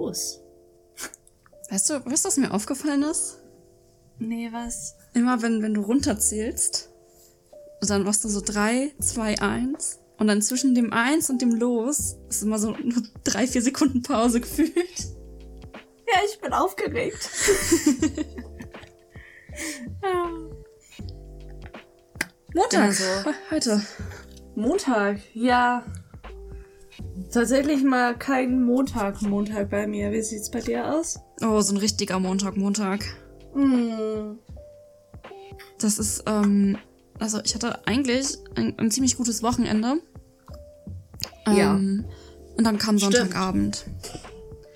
los. Weißt du, weißt du, was mir aufgefallen ist? Nee, was? Immer wenn, wenn du runterzählst, dann machst du so drei, zwei, eins. Und dann zwischen dem Eins und dem Los ist immer so nur drei, vier Sekunden Pause gefühlt. Ja, ich bin aufgeregt. ja. Montag. Also, heute. Montag, ja. Tatsächlich mal kein Montag, Montag bei mir. Wie sieht's bei dir aus? Oh, so ein richtiger Montag, Montag. Hm. Das ist, ähm, also ich hatte eigentlich ein, ein ziemlich gutes Wochenende. Ja. Ähm, und dann kam Stimmt. Sonntagabend.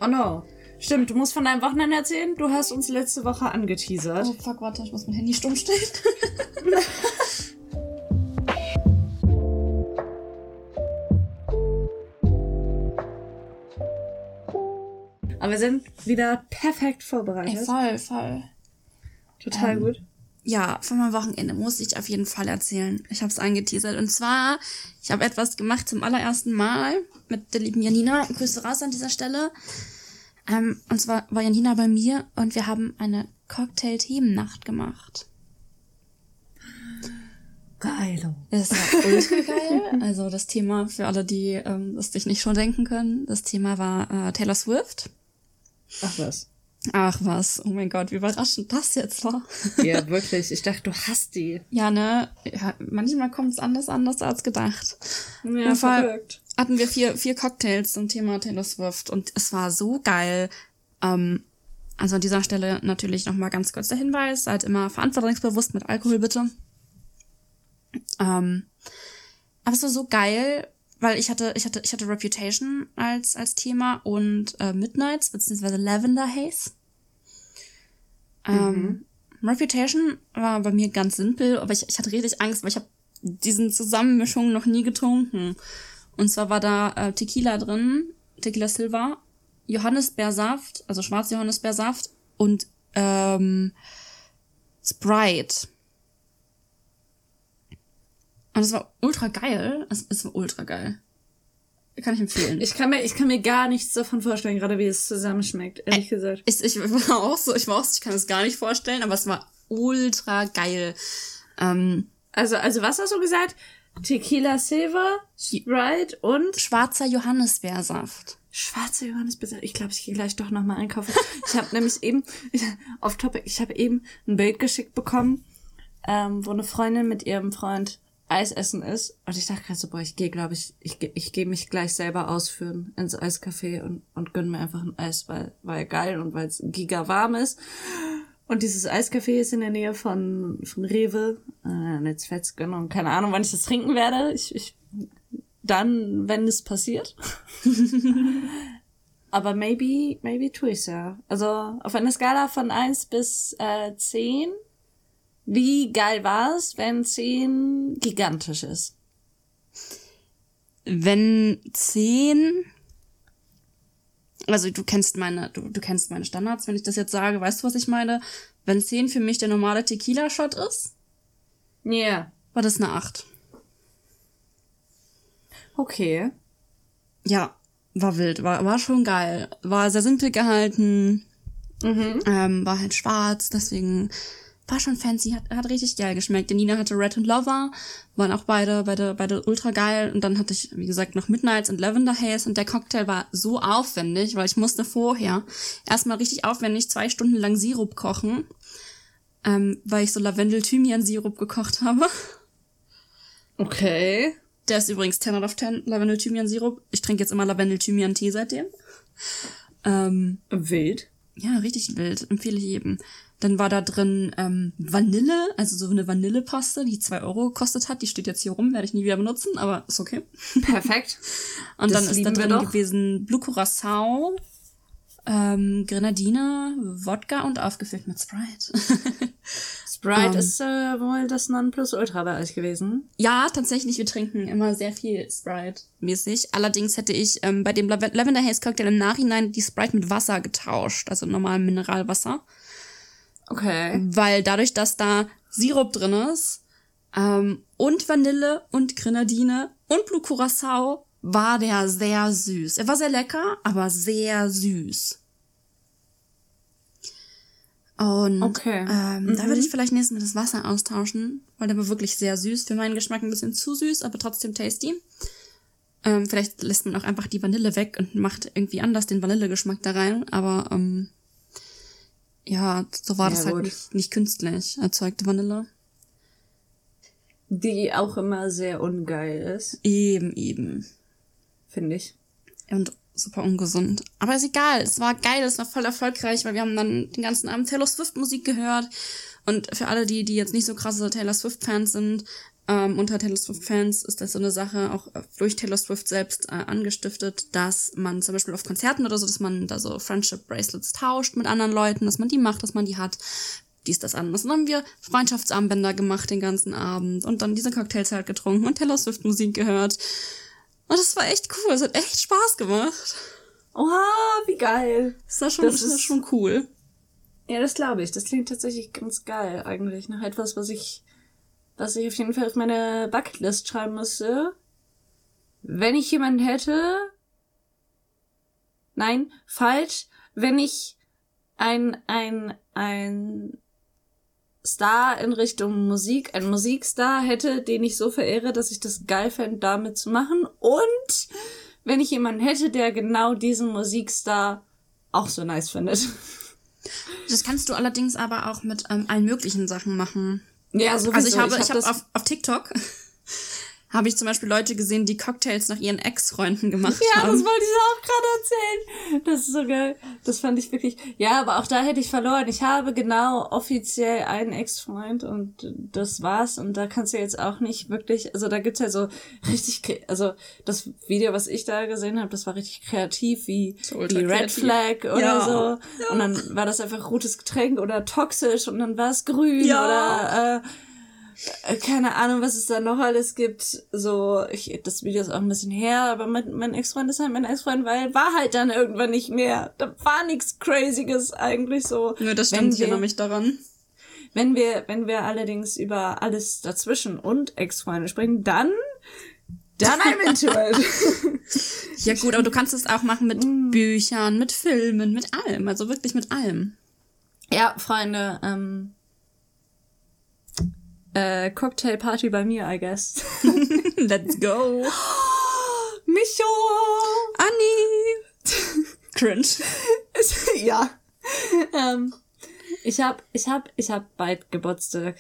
Oh no. Stimmt, du musst von deinem Wochenende erzählen. Du hast uns letzte Woche angeteasert. Oh fuck, warte, ich muss mein Handy stumm stellen. Aber wir sind wieder perfekt vorbereitet. Ey, voll, voll. Total Ähm, gut. Ja, von meinem Wochenende muss ich auf jeden Fall erzählen. Ich habe es angeteasert. Und zwar, ich habe etwas gemacht zum allerersten Mal mit der lieben Janina. Grüße raus an dieser Stelle. Ähm, und zwar war Janina bei mir und wir haben eine Cocktail-Themennacht gemacht. Geilo. Das war ultra geil. Also das Thema, für alle, die ähm, das sich nicht schon denken können, das Thema war äh, Taylor Swift. Ach was. Ach was, oh mein Gott, wie überraschend das jetzt war. Ja, wirklich. Ich dachte, du hast die. Ja, ne? Ja, manchmal kommt es anders anders als gedacht. Ja, verrückt. hatten wir vier, vier Cocktails zum Thema Taylor Swift und es war so geil. Ähm, also an dieser Stelle natürlich nochmal ganz kurz der Hinweis, seid immer verantwortungsbewusst mit Alkohol bitte. Ähm, aber es war so geil, weil ich hatte, ich hatte, ich hatte Reputation als, als Thema und äh, Midnights, beziehungsweise Lavender Haze. Ähm, Reputation war bei mir ganz simpel, aber ich, ich hatte richtig Angst, weil ich habe diesen Zusammenmischungen noch nie getrunken. Und zwar war da äh, Tequila drin, Tequila Silva, Johannisbeersaft, also schwarzer Johannisbeersaft und ähm, Sprite. Und es war ultra geil. Es, es war ultra geil. Kann ich empfehlen. Ich kann mir, ich kann mir gar nichts davon vorstellen, gerade wie es zusammenschmeckt, ehrlich gesagt. Ich, ich war auch so, ich war auch so, ich kann es gar nicht vorstellen, aber es war ultra geil. Ähm, Also, also was hast du gesagt? Tequila Silver, Sprite und schwarzer Johannisbeersaft. schwarze Johannisbeere. Ich glaube, ich gehe gleich doch nochmal einkaufen. Ich habe nämlich eben, auf Topic, ich habe eben ein Bild geschickt bekommen, ähm, wo eine Freundin mit ihrem Freund Eis essen ist. Und ich dachte gerade so, boah, ich gehe, glaube ich, ich, geh- ich gehe mich gleich selber ausführen ins Eiscafé und, und gönn mir einfach ein Eis, weil, weil geil und weil es giga warm ist. Und dieses Eiscafé ist in der Nähe von, von Rewe. Äh, jetzt fett's gönnen. Keine Ahnung, wann ich das trinken werde. Ich, ich, dann, wenn es passiert. Aber maybe, maybe tue ich's ja. Also auf einer Skala von 1 bis äh, 10, wie geil war es, wenn 10 gigantisch ist? Wenn zehn, also du kennst meine, du, du kennst meine Standards, wenn ich das jetzt sage, weißt du, was ich meine? Wenn zehn für mich der normale Tequila-Shot ist, Ja. Yeah. war das eine acht. Okay. Ja, war wild, war, war schon geil. War sehr simpel gehalten, Mhm. ähm, war halt schwarz, deswegen war schon fancy, hat, hat richtig geil geschmeckt. Die Nina hatte Red und Lover, waren auch beide, beide, beide ultra geil. Und dann hatte ich, wie gesagt, noch Midnights und Lavender Haze und der Cocktail war so aufwendig, weil ich musste vorher erstmal richtig aufwendig zwei Stunden lang Sirup kochen, ähm, weil ich so Lavendel-Thymian-Sirup gekocht habe. Okay. Der ist übrigens 10 out of 10, Lavendel-Thymian-Sirup. Ich trinke jetzt immer Lavendel-Thymian-Tee seitdem. Ähm, Wild. ja, richtig wild. Empfehle ich jedem. Dann war da drin ähm, Vanille, also so eine Vanillepaste, die zwei Euro gekostet hat. Die steht jetzt hier rum, werde ich nie wieder benutzen, aber ist okay. Perfekt. Und Das dann ist da drin gewesen Blue Curacao, ähm, Grenadine, Wodka und aufgefüllt mit Sprite. Sprite Ähm. ist äh, wohl das Nonplusultra bei euch gewesen. ja, tatsächlich, wir trinken immer sehr viel Sprite-mäßig. Allerdings hätte ich ähm, bei dem Lav Lavender Haze Cocktail im Nachhinein die Sprite mit Wasser getauscht, also normalem Mineralwasser. Okay. weil dadurch, dass da Sirup drin ist ähm, und Vanille und Grenadine und Blue Curacao war der sehr süß. Er war sehr lecker, aber sehr süß. Und Okay. ähm, da würde ich vielleicht nächstes Mal das Wasser austauschen, weil der war wirklich sehr süß. Für meinen Geschmack ein bisschen zu süß, aber trotzdem tasty. Ähm, vielleicht lässt man auch einfach die Vanille weg und macht irgendwie anders den Vanillegeschmack da rein, aber ähm, ja, so war Ja, das halt gut. nicht, nicht künstlich erzeugte Vanille. Die auch immer sehr ungeil ist, Eben, eben. finde ich. Und super ungesund. Aber ist egal, es war geil, es war voll erfolgreich, weil wir haben dann den ganzen Abend Taylor Swift Musik gehört. Und für alle, die, die jetzt nicht so krasse Taylor Swift Fans sind, ähm, unter Taylor Swift Fans ist das so eine Sache, auch durch Taylor Swift selbst äh, angestiftet, dass man zum Beispiel auf Konzerten oder so, dass man da so Friendship Bracelets tauscht mit anderen Leuten, dass man die macht, dass man die hat. Dies, das, anderes. Und dann haben wir Freundschaftsarmbänder gemacht den ganzen Abend und dann diese Cocktails halt getrunken und Taylor Swift Musik gehört. Und das war echt cool, es hat echt Spaß gemacht. Oha, wie geil. Das war schon, Das das ist- schon cool. Ja, das glaube ich. Das klingt tatsächlich ganz geil eigentlich. Nach etwas, was ich, was ich auf jeden Fall auf meine Bucketlist schreiben müsste. Wenn ich jemanden hätte. Nein, falsch. Wenn ich ein, ein, ein Star in Richtung Musik, ein Musikstar hätte, den ich so verehre, dass ich das geil fände, damit zu machen. Und wenn ich jemanden hätte, der genau diesen Musikstar auch so nice findet. Das kannst du allerdings aber auch mit ähm, allen möglichen Sachen machen. Ja, sowieso. Also ich habe, ich, hab habe das- auf, auf TikTok habe ich zum Beispiel Leute gesehen, die Cocktails nach ihren Ex-Freunden gemacht Ja, haben. das wollte ich auch gerade erzählen. Das ist so geil. Das fand ich wirklich. Ja, aber auch da hätte ich verloren. Ich habe genau offiziell einen Ex-Freund und das war's. Und da kannst du jetzt auch nicht wirklich. Also da gibt's ja so richtig. Also das Video, was ich da gesehen habe, das war richtig kreativ, wie So die Red. Flag oder Ja. so. Und dann war das einfach rotes Getränk oder toxisch und dann war es grün Ja. oder. Äh, keine Ahnung, was es da noch alles gibt. So, ich, das Video ist auch ein bisschen her, aber mein, mein Ex-Freund ist halt mein Ex-Freund, weil war halt dann irgendwann nicht mehr. Da war nichts Crazyes eigentlich so. Ja, das stimmt, ich erinnere mich daran. Wenn wir, wenn wir allerdings über alles dazwischen und Ex-Freunde sprechen, dann, dann I'm into it. Ja gut, aber du kannst es auch machen mit Büchern, mit Filmen, mit allem. Also wirklich mit allem. ja, Freunde, ähm, äh, Cocktailparty bei mir, I guess. Let's go. Micho! Anni! Cringe. Ja. ähm, ich hab, ich hab, ich hab bald Geburtstag.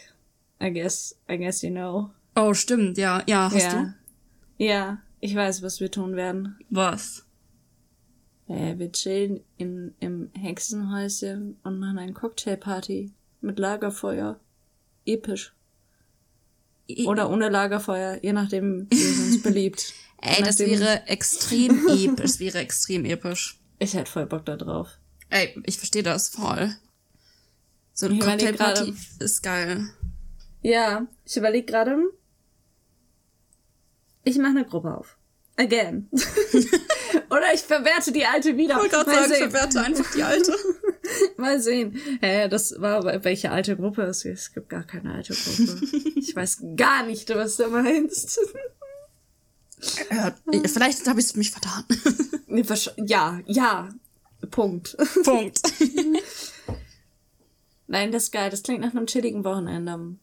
I guess, I guess you know. Oh, stimmt, ja. Ja, hast ja. du? Ja, ich weiß, was wir tun werden. Was? Äh, wir chillen in, im Hexenhäuschen und machen eine Cocktailparty mit Lagerfeuer. Episch. Oder ohne Lagerfeuer, je nachdem, wie es uns beliebt. Ey, das wäre extrem episch. Das wäre extrem episch. Ich hätte voll Bock da drauf. Ey, ich verstehe das voll. So eine Cocktailparty gerade. ist geil. Ja, ich überlege gerade. Ich mache eine Gruppe auf. Again. Oder ich verwerte die alte wieder. Mal sehen. verwerte einfach die alte. Mal sehen. Hä, das war aber welche alte Gruppe es Es gibt gar keine alte Gruppe. Ich weiß gar nicht, was du meinst. Ja, vielleicht habe ich mich vertan. Ja, ja. Punkt. Punkt. Nein, das ist geil. Das klingt nach einem chilligen Wochenende.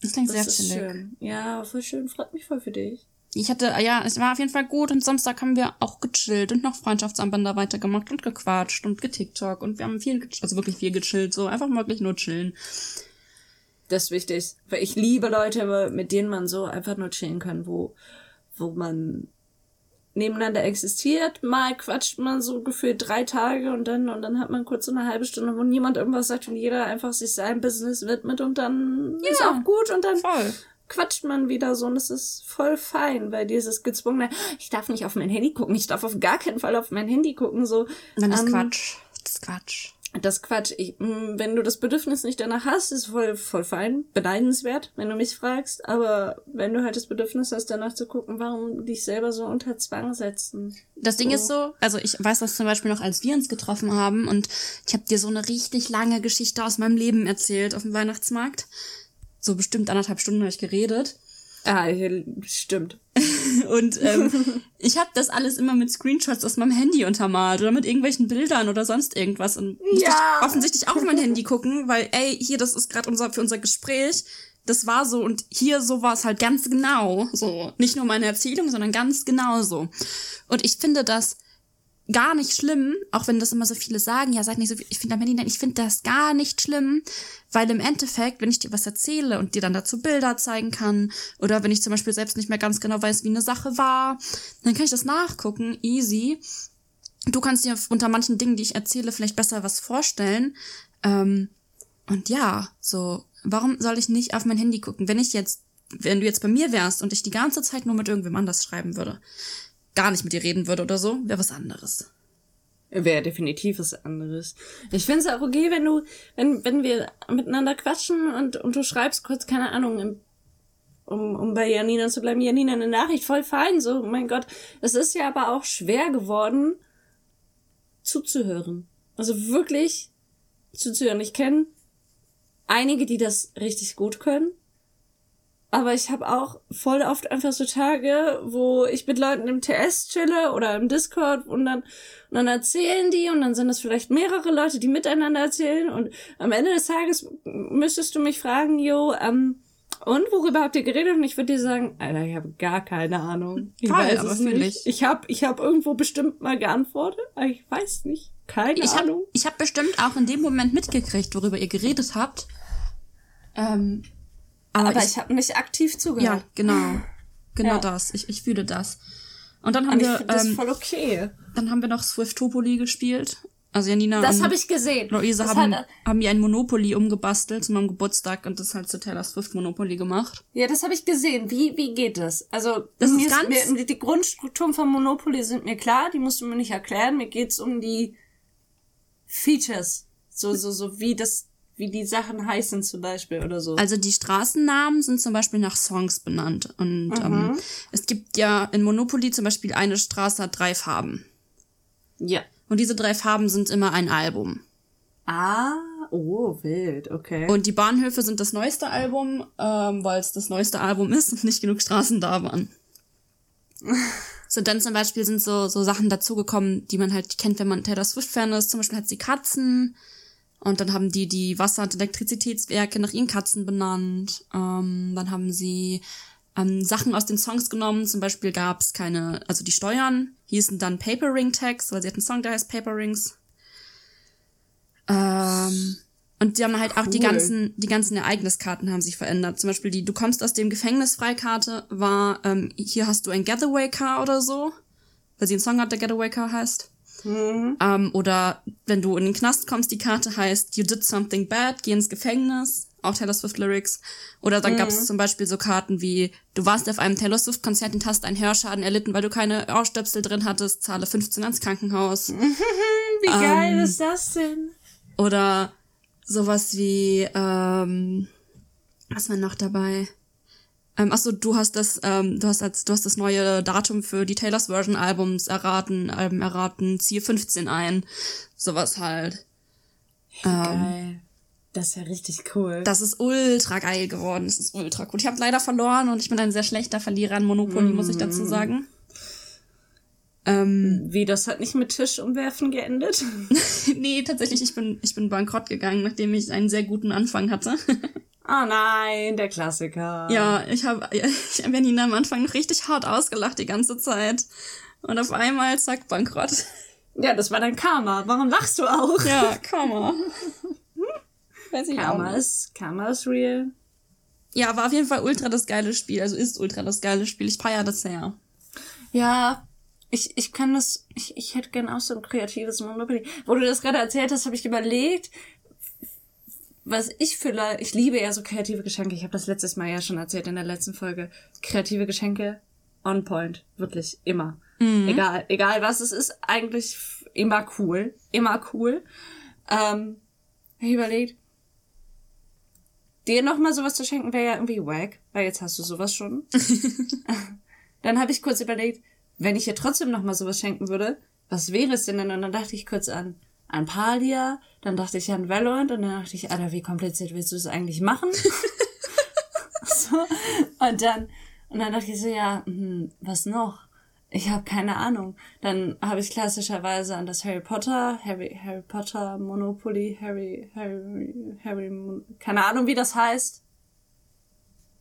Das klingt Das sehr ist chillig. schön. Ja, voll schön. Freut mich voll für dich. Ich hatte, ja, es war auf jeden Fall gut und Samstag haben wir auch gechillt und noch Freundschaftsarmbänder weitergemacht und gequatscht und getiktok und wir haben viel, also wirklich viel gechillt, so einfach wirklich nur chillen. Das ist wichtig. Weil ich liebe Leute, mit denen man so einfach nur chillen kann, wo, wo man nebeneinander existiert. Mal quatscht man so gefühlt drei Tage und dann, und dann hat man kurz so eine halbe Stunde, wo niemand irgendwas sagt und jeder einfach sich seinem Business widmet und dann ist auch gut und dann Voll. Quatscht man wieder so und es ist voll fein, weil dieses gezwungene, ich darf nicht auf mein Handy gucken, ich darf auf gar keinen Fall auf mein Handy gucken, so. Dann ist ähm, Quatsch. Das ist Quatsch. das Quatsch. Ich, wenn du das Bedürfnis nicht danach hast, ist voll, voll fein, beneidenswert, wenn du mich fragst. Aber wenn du halt das Bedürfnis hast, danach zu gucken, warum dich selber so unter Zwang setzen? Das Ding So. ist so, also ich weiß das zum Beispiel noch, als wir uns getroffen haben und ich habe dir so eine richtig lange Geschichte aus meinem Leben erzählt auf dem Weihnachtsmarkt. So bestimmt anderthalb Stunden habe ich geredet. Ah, stimmt. Und ähm, ich habe das alles immer mit Screenshots aus meinem Handy untermalt oder mit irgendwelchen Bildern oder sonst irgendwas. Und musste Ja. ich offensichtlich auch auf mein Handy gucken, weil, ey, hier, das ist gerade unser, für unser Gespräch. Das war so und hier so war es halt ganz genau so. Nicht nur meine Erzählung, sondern ganz genau so. Und ich finde das gar nicht schlimm, auch wenn das immer so viele sagen, ja, sag nicht so viel, ich finde am Handy, nein, ich finde das gar nicht schlimm, weil im Endeffekt, wenn ich dir was erzähle und dir dann dazu Bilder zeigen kann, oder wenn ich zum Beispiel selbst nicht mehr ganz genau weiß, wie eine Sache war, dann kann ich das nachgucken, easy. Du kannst dir unter manchen Dingen, die ich erzähle, vielleicht besser was vorstellen. Ähm, und ja, so, warum soll ich nicht auf mein Handy gucken? Wenn ich jetzt, wenn du jetzt bei mir wärst und ich die ganze Zeit nur mit irgendwem anders schreiben würde, gar nicht mit dir reden würde oder so, wäre was anderes. Wäre definitiv was anderes. Ich finde es auch okay, wenn du, wenn, wenn wir miteinander quatschen und, und du schreibst kurz, keine Ahnung, im, um, um bei Janina zu bleiben, Janina eine Nachricht, voll fein, so, mein Gott. Es ist ja aber auch schwer geworden, zuzuhören. Also wirklich zuzuhören. Ich kenne einige, die das richtig gut können. Aber ich habe auch voll oft einfach so Tage, wo ich mit Leuten im TS chille oder im Discord und dann, und dann erzählen die und dann sind es vielleicht mehrere Leute, die miteinander erzählen und am Ende des Tages müsstest du mich fragen, jo, ähm, und worüber habt ihr geredet? Und ich würde dir sagen, Alter, ich habe gar keine Ahnung. Ich Voll, weiß es nicht. Ich habe ich hab irgendwo bestimmt mal geantwortet, aber ich weiß nicht. Keine Ich habe Ahnung. ich hab bestimmt auch in dem Moment mitgekriegt, worüber ihr geredet habt. Ähm, aber, Aber ich, ich habe nicht aktiv zugehört. ja, genau. Genau Ja. das. Ich, ich fühle das. Und dann haben Und ich wir, das ähm, voll okay. dann haben wir noch Swiftopoli gespielt. Also Janina Das habe ich gesehen. Luise Das haben, hat- haben mir ein Monopoly umgebastelt zu meinem Geburtstag und das halt zu Taylor Swift Monopoly gemacht. Ja, das habe ich gesehen. Wie, wie geht das? Also, Das ist ganz- mir, die Grundstrukturen von Monopoly sind mir klar, die musst du mir nicht erklären. Mir geht's um die Features. So, so, so wie das, wie die Sachen heißen zum Beispiel oder so. Also die Straßennamen sind zum Beispiel nach Songs benannt. Und Mhm. ähm, es gibt ja in Monopoly zum Beispiel eine Straße hat drei Farben. ja. Und diese drei Farben sind immer ein Album. Ah, oh, wild, okay. Und die Bahnhöfe sind das neueste Album, ähm, weil es das neueste Album ist und nicht genug Straßen da waren. So, dann zum Beispiel sind so, so Sachen dazugekommen, die man halt kennt, wenn man Taylor Swift-Fan ist. Zum Beispiel hat sie Katzen. Und dann haben die die Wasser- und Elektrizitätswerke nach ihren Katzen benannt. Ähm, dann haben sie ähm, Sachen aus den Songs genommen. Zum Beispiel gab es keine, also die Steuern hießen dann Paper Ring Tags, weil sie hat einen Song, der heißt Paper Rings. Ähm, und die haben halt auch die Cool. ganzen, die ganzen Ereigniskarten haben sich verändert. Zum Beispiel die Du kommst aus dem Gefängnis Freikarte war, ähm, hier hast du ein Getaway Car oder so. Weil sie einen Song hat, der Getaway Car heißt. Ähm, oder wenn du in den Knast kommst, die Karte heißt You did something bad, geh ins Gefängnis. Auch Taylor Swift Lyrics. Oder dann gab's zum Beispiel so Karten wie Du warst auf einem Taylor Swift Konzert und hast einen Hörschaden erlitten, weil du keine Ohrstöpsel drin hattest, zahle 15 ans Krankenhaus. wie geil ist das denn? Oder sowas wie, ähm, was war noch dabei? Ähm, achso, du hast das, ähm, du hast als, du hast das neue Datum für die Taylors Version Albums erraten, Alben erraten, ziehe 15 ein. Sowas halt. Geil. Das ist ja richtig cool. Das ist ultra geil geworden. Das ist ultra cool. Ich habe leider verloren und ich bin ein sehr schlechter Verlierer in Monopoly, muss ich dazu sagen. Ähm, Wie, das hat nicht mit Tisch umwerfen geendet? nee, tatsächlich, ich bin, ich bin bankrott gegangen, nachdem ich einen sehr guten Anfang hatte. Oh nein, der Klassiker. Ja, ich habe ich hab Janina am Anfang noch richtig hart ausgelacht die ganze Zeit. Und auf einmal, zack, bankrott. Ja, das war dein Karma. Warum lachst du auch? Ja, Karma. Weiß ich auch Karma nicht. ist, Karma ist real. Ja, war auf jeden Fall ultra das geile Spiel. Also ist ultra das geile Spiel. Ich feiere das sehr. Ja, ich, ich kann das, ich, ich hätte gern auch so ein kreatives Monopoly. Wo du das gerade erzählt hast, habe ich überlegt, was ich für, ich liebe ja so kreative Geschenke. Ich habe das letztes Mal ja schon erzählt in der letzten Folge. Kreative Geschenke on point, wirklich immer. Egal, egal was es ist, eigentlich immer cool, immer cool. Ähm, ich überlegt, dir nochmal sowas zu schenken wäre ja irgendwie wack, weil jetzt hast du sowas schon. Dann habe ich kurz überlegt, wenn ich ihr trotzdem noch mal sowas schenken würde, was wäre es denn denn? Und dann dachte ich kurz an an Palia, dann dachte ich an Valorant und dann dachte ich, Alter, wie kompliziert willst du das eigentlich machen? so, und dann Und dann dachte ich so, ja, hm, was noch? Ich habe keine Ahnung. Dann habe ich klassischerweise an das Harry Potter, Harry, Harry Potter Monopoly, Harry, Harry, Harry, keine Ahnung, wie das heißt.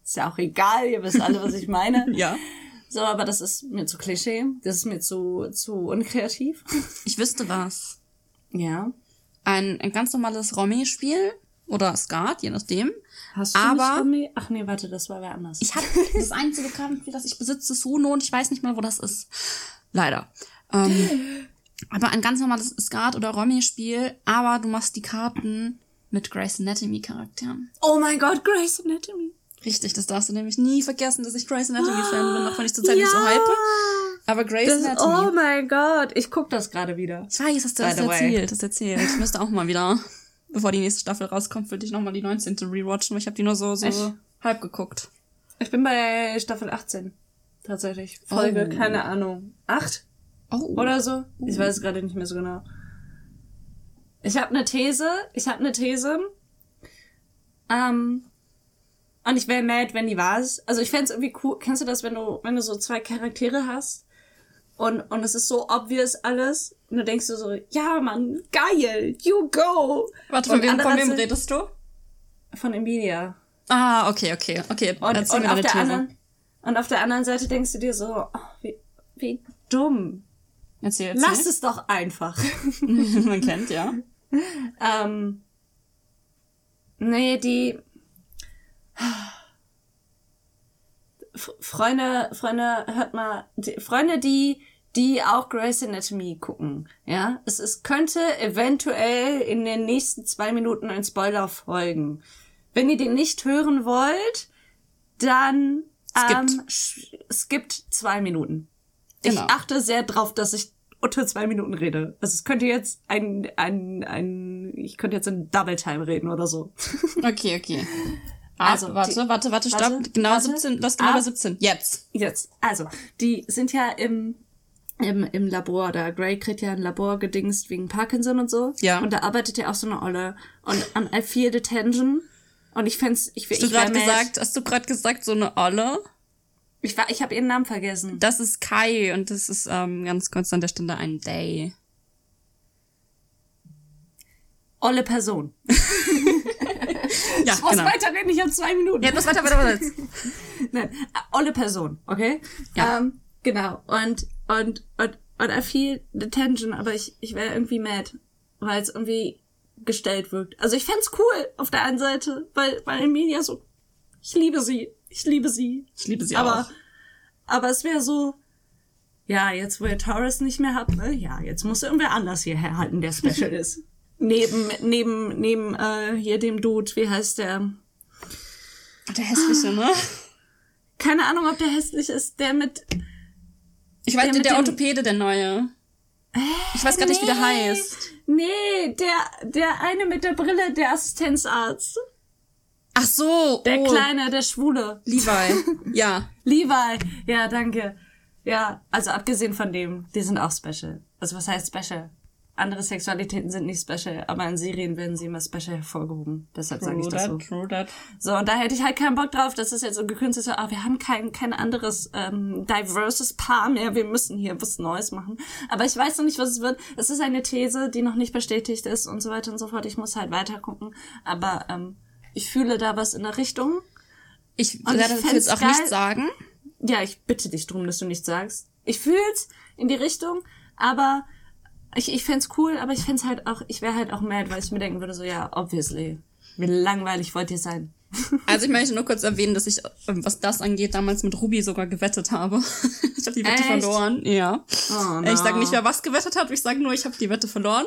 Ist ja auch egal, ihr wisst alle, was ich meine. Ja. So, aber das ist mir zu Klischee. Das ist mir zu, zu unkreativ. Ich wüsste was. Ja. Ein, ein ganz normales Romy-Spiel oder Skat, je nachdem. Hast du Aber- Romy? Ach nee, warte, das war wer anders. Ich habe das einzige Kartenspiel, das ich besitze, ist Uno und ich weiß nicht mal, wo das ist. Leider. Ähm, aber ein ganz normales Skat- oder Romy-Spiel, aber du machst die Karten mit Grace Anatomy-Charakteren. oh mein Gott, Grace Anatomy. Richtig, das darfst du nämlich nie vergessen, dass ich Grace Anatomy-Fan bin, auch wenn ich zurzeit nicht so hype. Aber Grace Das, Anatomy. oh mein Gott, ich guck das gerade wieder. Ich weiß, hast du das erzählt, das erzählt. Ich müsste auch mal wieder, bevor die nächste Staffel rauskommt, würde ich nochmal die 19. rewatchen, weil ich habe die nur so, so Echt? halb geguckt. Ich bin bei Staffel 18. Tatsächlich. Folge, Oh. keine Ahnung. Acht Oh. oder so? Ich weiß es gerade nicht mehr so genau. Ich habe eine These. Ich habe eine These. Ähm, und ich wäre mad, wenn die wahr ist. Also ich fänd's irgendwie cool. Kennst du das, wenn du, wenn du so zwei Charaktere hast? Und, und es ist so obvious alles. Und du denkst dir so, ja, Mann, geil, you go. Warte, von wem, von wem redest du? Von Emilia. Ah, okay, okay, okay. Und, und, auf der These. anderen, und auf der anderen Seite denkst du dir so, oh, wie, wie dumm. Erzähl, erzähl. Lass es doch einfach. Man kennt, ja. ähm, nee, die Freunde, Freunde, hört mal, die, Freunde, die, die auch Grey's Anatomy gucken, ja, es, es könnte eventuell in den nächsten zwei Minuten ein Spoiler folgen. Wenn ihr den nicht hören wollt, dann ähm, sch- skippt zwei Minuten. Genau. Ich achte sehr drauf, dass ich unter zwei Minuten rede. Also es könnte jetzt ein, ein, ein, ich könnte jetzt in Double Time reden oder so. Okay, okay. Also, Also, warte, die- warte, warte, stopp. warte, genau warte. 17, lass genau bei Ah. 17. Jetzt. Jetzt, also, die sind ja im, im, im Labor da. Gray kriegt ja ein Labor gedingst wegen Parkinson und so. Ja. Und da arbeitet ja auch so eine Olle. Und an I feel the tension. Und ich fänd's, ich, Hast du gerade gesagt, hast du gerade gesagt, so eine Olle? Ich war, ich habe ihren Namen vergessen. Das ist Kai und das ist ähm, ganz kurz an der Stelle ein Day. Olle Person. Ja, Ich muss genau. weiterreden, ich habe zwei Minuten. Ja, das weiter, weiter, weiter. Nein, olle Person, okay? Ja. Ähm, genau. Und, und, und, und I feel the tension, aber ich, ich wäre irgendwie mad, weil es irgendwie gestellt wirkt. Also ich fänd's cool auf der einen Seite, weil, weil Emilia so, ich liebe sie, ich liebe sie. Ich liebe sie aber, auch. aber es wäre so, ja, jetzt wo ihr Taurus nicht mehr habt, ne, ja, jetzt muss irgendwer anders hierher halten, der special ist. Neben, neben, neben, äh, hier dem Dude, wie heißt der? Der hässliche, ne? Keine Ahnung, ob der hässlich ist, der mit, Ich weiß Der der dem- Orthopäde, der neue. Ich weiß gar nicht, wie der Nee. heißt. Nee, der, der eine mit der Brille, der Assistenzarzt. Ach so, Der oh, Kleine, der Schwule. Levi. Ja. Levi. Ja, danke. Ja, also abgesehen von dem, die sind auch special. Also was heißt special? Andere Sexualitäten sind nicht special, aber in Serien werden sie immer special hervorgehoben. Deshalb sage ich das so. true that. So, und da hätte ich halt keinen Bock drauf, dass es jetzt so gekünstelt ist, so, ah, wir haben kein, kein anderes ähm, diverses Paar mehr, wir müssen hier was Neues machen. Aber ich weiß noch nicht, was es wird. Es ist eine These, die noch nicht bestätigt ist und so weiter und so fort. Ich muss halt weiter gucken. Aber ähm, ich fühle da was in der Richtung. Ich Und werde ich das jetzt auch geil- nicht sagen. Ja, ich bitte dich drum, dass du nichts sagst. Ich fühl's in die Richtung, aber ich, ich fänd's cool, aber ich fänd's halt auch, ich wäre halt auch mad, weil ich mir denken würde, so, ja, obviously. Wie langweilig wollt ihr sein? Also ich möchte nur kurz erwähnen, dass ich, ähm, was das angeht, damals mit Ruby sogar gewettet habe. ich habe die Wette Echt? verloren. Ja. Oh, Ich sage nicht, wer was gewettet hat, ich sage nur, ich habe die Wette verloren.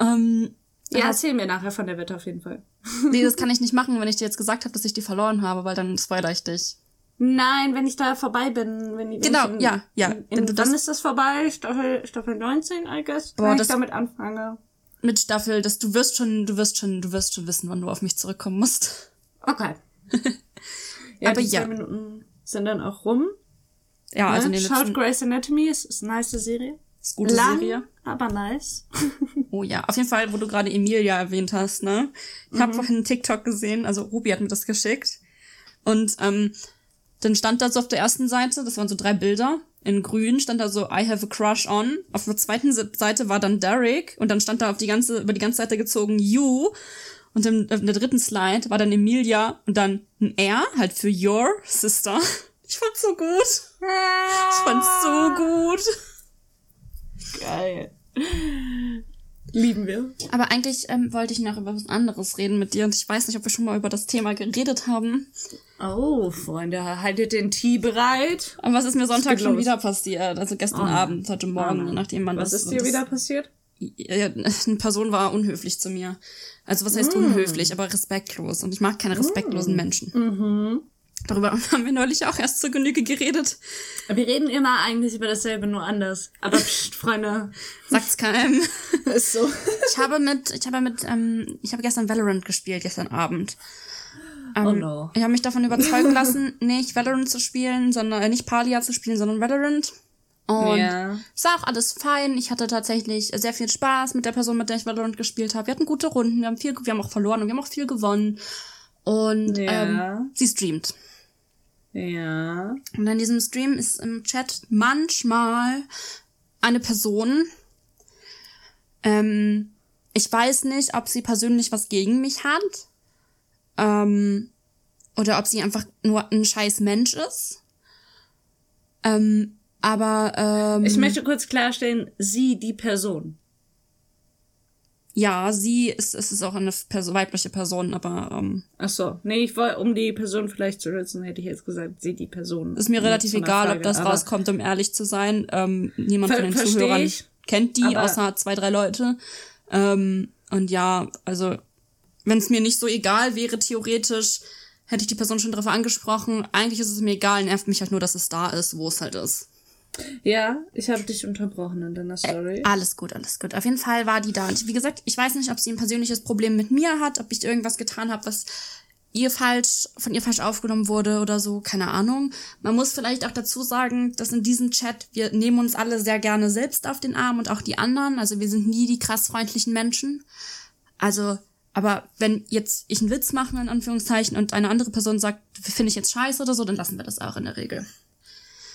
Ähm, Ja, erzähl mir nachher von der Wette auf jeden Fall. nee, das kann ich nicht machen, wenn ich dir jetzt gesagt habe, dass ich die verloren habe, weil dann spoiler ich dich. Nein, wenn ich da vorbei bin, wenn, wenn Genau, ich in, ja, ja. In, du dann das- ist das vorbei, Staffel, Staffel 19, I guess, Boah, wenn ich damit anfange. Mit Staffel, dass du wirst schon, du wirst schon, du wirst schon wissen, wann du auf mich zurückkommen musst. Okay. ja, Aber die ja. zwei Minuten sind dann auch rum. Ja, also in ne? Schaut Grey's Anatomy, ist, ist eine nice Serie. ist gute Lang, Serie. aber nice. Oh ja, auf jeden Fall, wo du gerade Emilia erwähnt hast, ne? Ich habe vorhin einen TikTok gesehen, also Ruby hat mir das geschickt. Und ähm, dann stand da so auf der ersten Seite, das waren so drei Bilder. In grün stand da so I have a crush on. Auf der zweiten Seite war dann Derek und dann stand da auf die ganze, über die ganze Seite gezogen you. Und in, in der dritten Slide war dann Emilia und dann ein R, halt für your sister. Ich fand's so gut. Ich fand's so gut. Geil. Lieben wir. Aber eigentlich ähm, wollte ich noch über was anderes reden mit dir und ich weiß nicht, ob wir schon mal über das Thema geredet haben. Oh, Freunde, haltet den Tee bereit. Aber was ist mir Sonntag schon wieder passiert? Also gestern oh. Abend, heute Morgen, oh. nachdem man was das... Was ist dir das, wieder passiert? Ja, eine Person war unhöflich zu mir. Also was heißt mm. unhöflich, aber respektlos. Und ich mag keine respektlosen mm. Menschen. Mhm. Darüber haben wir neulich auch erst zur Genüge geredet. Wir reden immer eigentlich über dasselbe, nur anders. Aber pst, Freunde. Sagt's keinem. Ist so. Ich habe mit, ich habe mit, ähm, ich habe gestern Valorant gespielt, gestern Abend. Ähm, oh no. Ich habe mich davon überzeugen lassen, nicht Valorant zu spielen, sondern äh, nicht Palia zu spielen, sondern Valorant. Und yeah. es war auch alles fein. Ich hatte tatsächlich sehr viel Spaß mit der Person, mit der ich Valorant gespielt habe. Wir hatten gute Runden, wir haben viel, wir haben auch verloren und wir haben auch viel gewonnen. Und yeah. ähm, sie streamt. Ja. Und in diesem Stream ist im Chat manchmal eine Person. Ähm, ich weiß nicht, ob sie persönlich was gegen mich hat. Ähm, oder ob sie einfach nur ein scheiß Mensch ist. Ähm, aber ähm, ich möchte kurz klarstellen, sie die Person. Ja, sie ist, es ist auch eine Person, weibliche Person, aber. Ähm, Ach so, nee, ich wollte, um die Person vielleicht zu schützen, hätte ich jetzt gesagt, sie die Person. Ist mir relativ egal, Frage, ob das rauskommt, um ehrlich zu sein. Ähm, niemand von den Zuhörern ich, kennt die, außer zwei, drei Leute. Ähm, und ja, also, wenn es mir nicht so egal wäre, theoretisch, hätte ich die Person schon darauf angesprochen. Eigentlich ist es mir egal, nervt mich halt nur, dass es da ist, wo es halt ist. Ja, ich habe dich unterbrochen in deiner Story. Äh, alles gut, alles gut. Auf jeden Fall war die da. Und wie gesagt, ich weiß nicht, ob sie ein persönliches Problem mit mir hat, ob ich irgendwas getan habe, was ihr falsch, von ihr falsch aufgenommen wurde oder so, keine Ahnung. Man muss vielleicht auch dazu sagen, dass in diesem Chat, wir nehmen uns alle sehr gerne selbst auf den Arm und auch die anderen. Also wir sind nie die krass freundlichen Menschen. Also, aber wenn jetzt ich einen Witz mache, in Anführungszeichen, und eine andere Person sagt, finde ich jetzt scheiße oder so, dann lassen wir das auch in der Regel.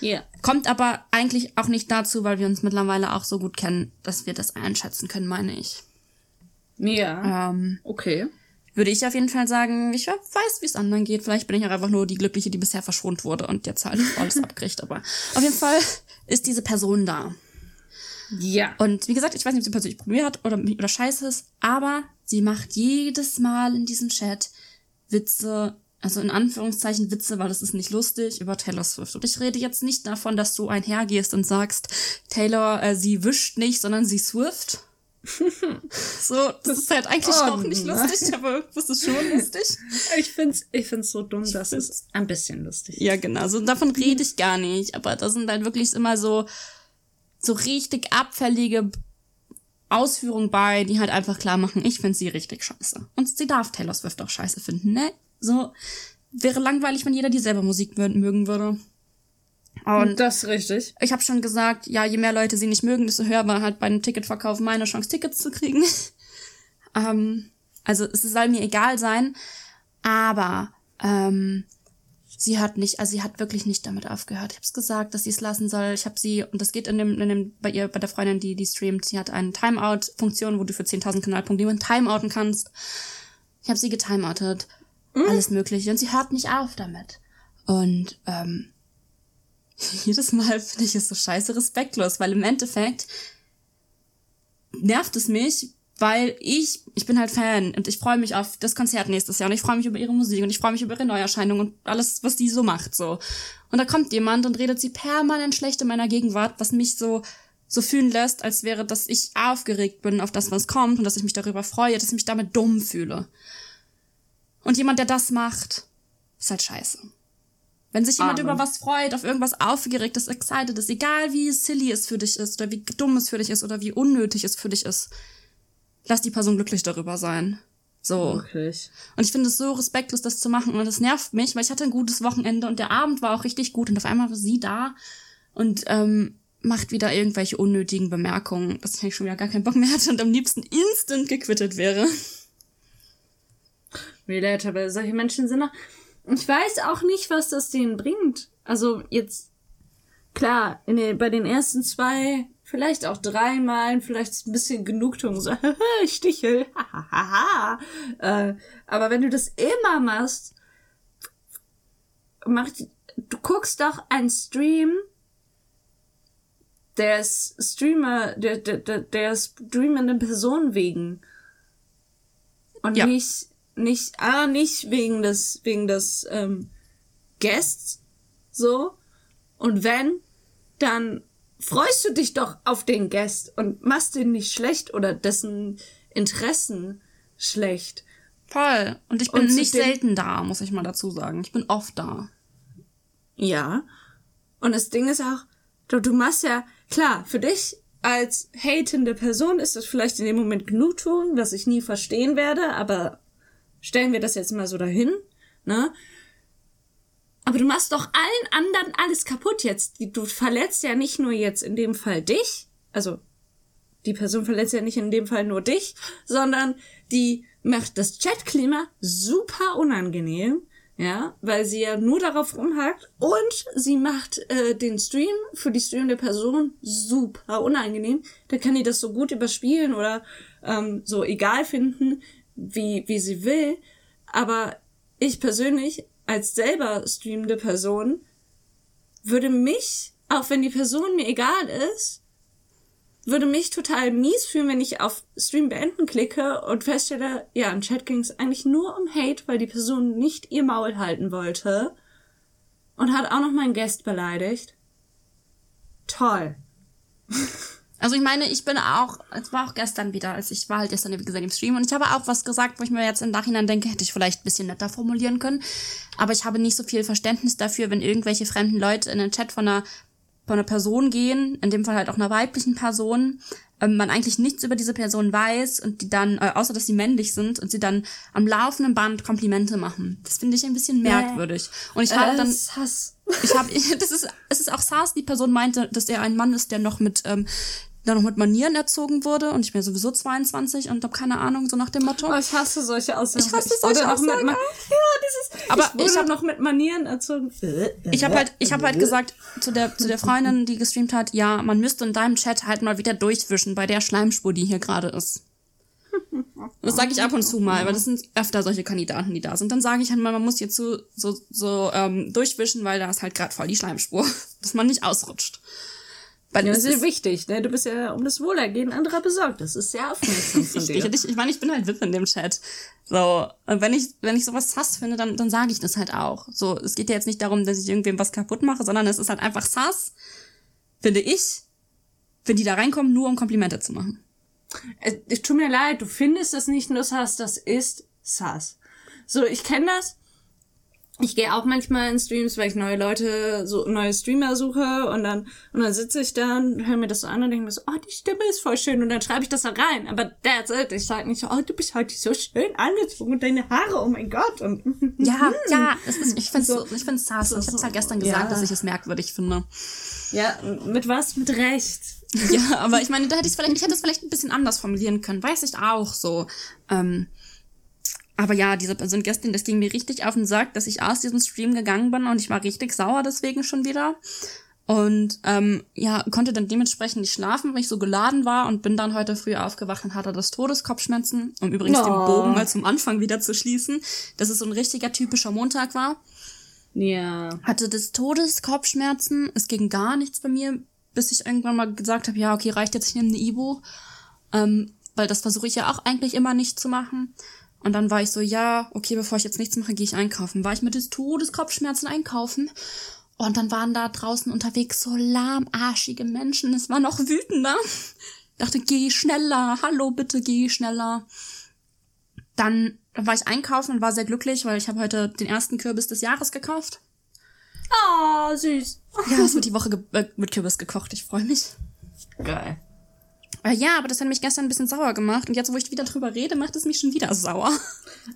Yeah. Kommt aber eigentlich auch nicht dazu, weil wir uns mittlerweile auch so gut kennen, dass wir das einschätzen können, meine ich. Ja. Ähm, okay. Würde ich auf jeden Fall sagen, ich weiß, wie es anderen geht. Vielleicht bin ich auch einfach nur die Glückliche, die bisher verschont wurde und jetzt halt alles abkriegt. Aber auf jeden Fall ist diese Person da. Ja. Und wie gesagt, ich weiß nicht, ob sie persönlich Probleme hat oder, oder scheiße ist, aber sie macht jedes Mal in diesem Chat Witze also in Anführungszeichen Witze, weil das ist nicht lustig, über Taylor Swift. Und ich rede jetzt nicht davon, dass du einhergehst und sagst, Taylor, äh, sie wischt nicht, sondern sie Swift. so, das ist halt eigentlich oh, auch nicht lustig, aber das ist schon lustig. Ich find's, ich find's so dumm, dass es ein bisschen lustig Ja, genau, so davon rede ich gar nicht, aber da sind halt wirklich immer so, so richtig abfällige Ausführungen bei, die halt einfach klar machen, ich find sie richtig scheiße. Und sie darf Taylor Swift auch scheiße finden, ne? So wäre langweilig, wenn jeder dieselbe Musik mögen würde. Und das ist richtig. Ich habe schon gesagt, ja, je mehr Leute sie nicht mögen, desto höher war halt bei einem Ticketverkauf meine Chance, Tickets zu kriegen. ähm, also es soll mir egal sein, aber ähm, sie hat nicht, also sie hat wirklich nicht damit aufgehört. Ich habe es gesagt, dass sie es lassen soll. Ich habe sie, und das geht in dem, in dem, bei ihr, bei der Freundin, die die streamt, sie hat eine Timeout-Funktion, wo du für 10.000 Kanalpunkte jemanden timeouten kannst. Ich habe sie getimeoutet mhm. alles Mögliche. Und sie hört nicht auf damit. Und ähm, jedes Mal finde ich es so scheiße respektlos, weil im Endeffekt nervt es mich, weil ich, ich bin halt Fan und ich freue mich auf das Konzert nächstes Jahr und ich freue mich über ihre Musik und ich freue mich über ihre Neuerscheinung und alles, was die so macht, so. Und da kommt jemand und redet sie permanent schlecht in meiner Gegenwart, was mich so, so fühlen lässt, als wäre, dass ich aufgeregt bin auf das, was kommt und dass ich mich darüber freue, dass ich mich damit dumm fühle. Und jemand, der das macht, ist halt scheiße. Wenn sich jemand Amen. über was freut, auf irgendwas aufgeregt ist, excited ist, egal wie silly es für dich ist oder wie dumm es für dich ist oder wie unnötig es für dich ist, lass die Person glücklich darüber sein. So. Wirklich. Und ich finde es so respektlos, das zu machen. Und das nervt mich, weil ich hatte ein gutes Wochenende und der Abend war auch richtig gut. Und auf einmal war sie da und ähm, macht wieder irgendwelche unnötigen Bemerkungen, dass ich schon wieder gar keinen Bock mehr hatte und am liebsten instant gequittet wäre. Relatable. Solche Menschen sind noch. ich weiß auch nicht, was das denen bringt. Also jetzt, klar, in den, bei den ersten zwei, vielleicht auch drei Malen, vielleicht ein bisschen Genugtuung, so, Stichel, äh, aber wenn du das immer machst, macht, du guckst doch einen Stream, der ist Streamer, der, der, der, der streamenden Person wegen. Und ja. nicht, nicht, ah, nicht wegen des, wegen des, ähm, Guests, so. Und wenn, dann freust du dich doch auf den Guest und machst ihn nicht schlecht oder dessen Interessen schlecht. Voll. Und ich bin und nicht selten da, muss ich mal dazu sagen. Ich bin oft da. Ja. Und das Ding ist auch, du, du machst ja, klar, für dich als hatende Person ist das vielleicht in dem Moment Genugtuung, was ich nie verstehen werde, aber stellen wir das jetzt mal so dahin, ne? Aber du machst doch allen anderen alles kaputt jetzt. Du verletzt ja nicht nur jetzt in dem Fall dich, also die Person verletzt ja nicht in dem Fall nur dich, sondern die macht das Chatklima super unangenehm ja, weil sie ja nur darauf rumhackt und sie macht äh, den Stream für die streamende Person super unangenehm. Da kann die das so gut überspielen oder ähm, so egal finden, wie, wie sie will. Aber ich persönlich als selber streamende Person würde mich, auch wenn die Person mir egal ist, würde mich total mies fühlen, wenn ich auf Stream beenden klicke und feststelle, ja, im Chat ging es eigentlich nur um Hate, weil die Person nicht ihr Maul halten wollte und hat auch noch meinen Guest beleidigt. Toll. Also ich meine, ich bin auch, es war auch gestern wieder, als ich war halt gestern, wie gesagt, im Stream und ich habe auch was gesagt, wo ich mir jetzt im Nachhinein denke, hätte ich vielleicht ein bisschen netter formulieren können. Aber ich habe nicht so viel Verständnis dafür, wenn irgendwelche fremden Leute in den Chat von einer von einer Person gehen, in dem Fall halt auch einer weiblichen Person, ähm, man eigentlich nichts über diese Person weiß und die dann, äh, außer dass sie männlich sind und sie dann am laufenden Band Komplimente machen. Das finde ich ein bisschen merkwürdig. Und ich habe äh, dann, ich habe, das ist, es ist auch Sass, die Person meinte, dass er ein Mann ist, der noch mit ähm, dann noch mit Manieren erzogen wurde und ich bin sowieso 22 und habe keine Ahnung, so nach dem Motto. Oh, ich hasse solche Aussagen. Ich hasse solche Aussagen. ja, dieses, aber ich, ich habe noch mit Manieren erzogen. Ich habe halt, ich habe halt gesagt zu der, zu der Freundin, die gestreamt hat, ja, man müsste in deinem Chat halt mal wieder durchwischen bei der Schleimspur, die hier gerade ist. Das sage ich ab und zu mal, weil das sind öfter solche Kandidaten, die da sind. Dann sage ich halt mal, man muss jetzt so, so, so ähm, durchwischen, weil da ist halt gerade voll die Schleimspur, dass man nicht ausrutscht. Weil das ist wichtig, ne? Du bist ja um das Wohlergehen anderer besorgt. Das ist sehr aufmerksam von dir. ich, ich meine, ich bin halt VIP in dem Chat. So, und wenn ich, wenn ich sowas sass finde, dann, dann sage ich das halt auch. So, es geht ja jetzt nicht darum, dass ich irgendwem was kaputt mache, sondern es ist halt einfach sass, finde ich, wenn die da reinkommen, nur um Komplimente zu machen. Es, es tut mir leid, du findest das nicht nur sass, das ist sass. So, ich kenne das ich gehe auch manchmal in Streams, weil ich neue Leute, so neue Streamer suche und dann und dann sitze ich da und höre mir das so an und denke mir so, oh, die Stimme ist voll schön und dann schreibe ich das da rein. Aber that's it. Ich sage nicht so, oh, du bist heute so schön angezogen und deine Haare, oh mein Gott. Und ja, ja, es ist, ich finde so, ich finde es sass. So, ich habe halt gestern gesagt, ja. dass ich es merkwürdig finde. Ja, mit was? Mit Recht. ja, aber ich meine, da hätte ich vielleicht, ich hätte es vielleicht ein bisschen anders formulieren können. Weiß ich auch so. Ähm, aber ja, diese Person gestern, das ging mir richtig auf den Sack, dass ich aus diesem Stream gegangen bin und ich war richtig sauer deswegen schon wieder. Und ähm, ja, konnte dann dementsprechend nicht schlafen, weil ich so geladen war und bin dann heute früh aufgewacht und hatte das Todeskopfschmerzen, um übrigens oh. den Bogen mal zum Anfang wieder zu schließen, dass es so ein richtiger typischer Montag war. Ja. Hatte das Todeskopfschmerzen, es ging gar nichts bei mir, bis ich irgendwann mal gesagt habe, ja, okay, reicht jetzt, ich nehme eine Ibu. Ähm, weil das versuche ich ja auch eigentlich immer nicht zu machen. Und dann war ich so, ja, okay, bevor ich jetzt nichts mache, gehe ich einkaufen. War ich mit des Todeskopfschmerzen einkaufen. Und dann waren da draußen unterwegs so lahmarschige Menschen. Es war noch wütender. Ich dachte, geh schneller. Hallo, bitte geh schneller. Dann, dann war ich einkaufen und war sehr glücklich, weil ich habe heute den ersten Kürbis des Jahres gekauft. Oh, süß. Ja, es wird die Woche äh, mit Kürbis gekocht. Ich freue mich. Geil. Äh, ja, aber das hat mich gestern ein bisschen sauer gemacht. Und jetzt, wo ich wieder drüber rede, macht es mich schon wieder sauer.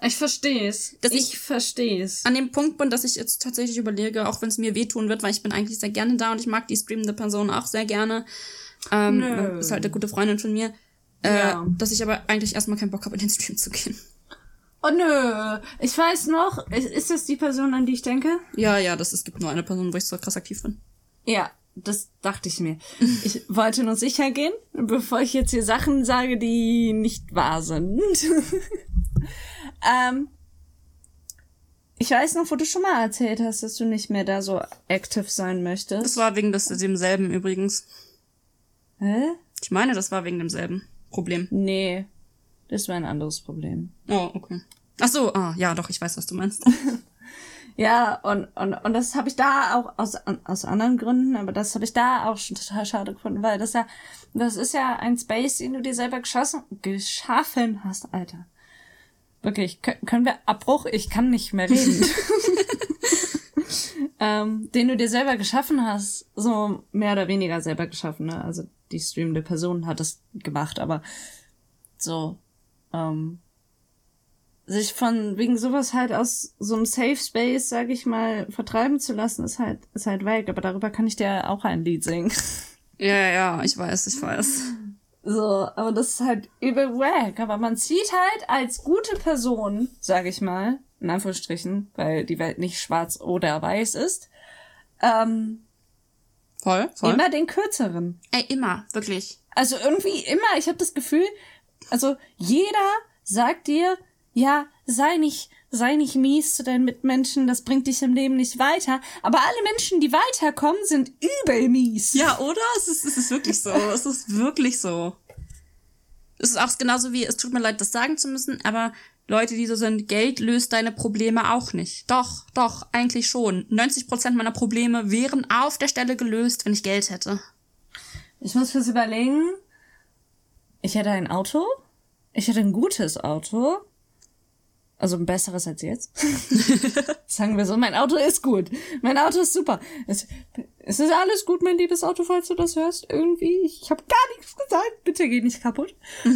Ich verstehe es. ich, ich verstehe es. An dem Punkt bin, dass ich jetzt tatsächlich überlege, auch wenn es mir wehtun wird, weil ich bin eigentlich sehr gerne da und ich mag die streamende Person auch sehr gerne. Ähm, Nö. Ist halt eine gute Freundin von mir. Äh, ja. Dass ich aber eigentlich erstmal keinen Bock habe, in den Stream zu gehen. Oh nö, ich weiß noch, ist ist das die Person, an die ich denke? Ja, ja, das, es gibt nur eine Person, wo ich so krass aktiv bin. Ja, das dachte ich mir. Ich wollte nur sicher gehen, bevor ich jetzt hier Sachen sage, die nicht wahr sind. ähm, ich weiß noch, wo du schon mal erzählt hast, dass du nicht mehr da so active sein möchtest. Das war wegen des, demselben übrigens. Hä? Ich meine, das war wegen demselben Problem. Nee, das war ein anderes Problem. Oh, okay. Ach so, ah, ja, doch, ich weiß, was du meinst. Ja, und, und, und das habe ich da auch aus, aus anderen Gründen, aber das habe ich da auch schon total schade gefunden, weil das ja, das ist ja ein Space, den du dir selber geschossen, geschaffen hast, Alter. Wirklich, können, wir Abbruch? Ich kann nicht mehr reden. ähm, den du dir selber geschaffen hast, so mehr oder weniger selber geschaffen, ne? Also die streamende Person hat es gemacht, aber so, ähm, sich von wegen sowas halt aus so einem Safe Space, sag ich mal, vertreiben zu lassen, ist halt, ist halt weg. Aber darüber kann ich dir auch ein Lied singen. Ja, ja, ich weiß, ich weiß. So, aber das ist halt übel wack. Aber man sieht halt als gute Person, sag ich mal, in Anführungsstrichen, weil die Welt nicht schwarz oder weiß ist, ähm, Voll, voll. immer den kürzeren. Ey, immer, wirklich. Also irgendwie immer, ich habe das Gefühl, also jeder sagt dir, ja, sei nicht, sei nicht mies zu deinen Mitmenschen, das bringt dich im Leben nicht weiter. Aber alle Menschen, die weiterkommen, sind übel mies. Ja, oder? Es ist, es ist wirklich so. Es ist wirklich so. Es ist auch genauso wie, es tut mir leid, das sagen zu müssen, aber Leute, die so sind, Geld löst deine Probleme auch nicht. Doch, doch, eigentlich schon. 90% meiner Probleme wären auf der Stelle gelöst, wenn ich Geld hätte. Ich muss fürs überlegen. Ich hätte ein Auto. Ich hätte ein gutes Auto. Also ein besseres als jetzt. Sagen wir so, mein Auto ist gut. Mein Auto ist super. Es, es ist alles gut, mein liebes Auto, falls du das hörst. Irgendwie. Ich habe gar nichts gesagt. Bitte geh nicht kaputt.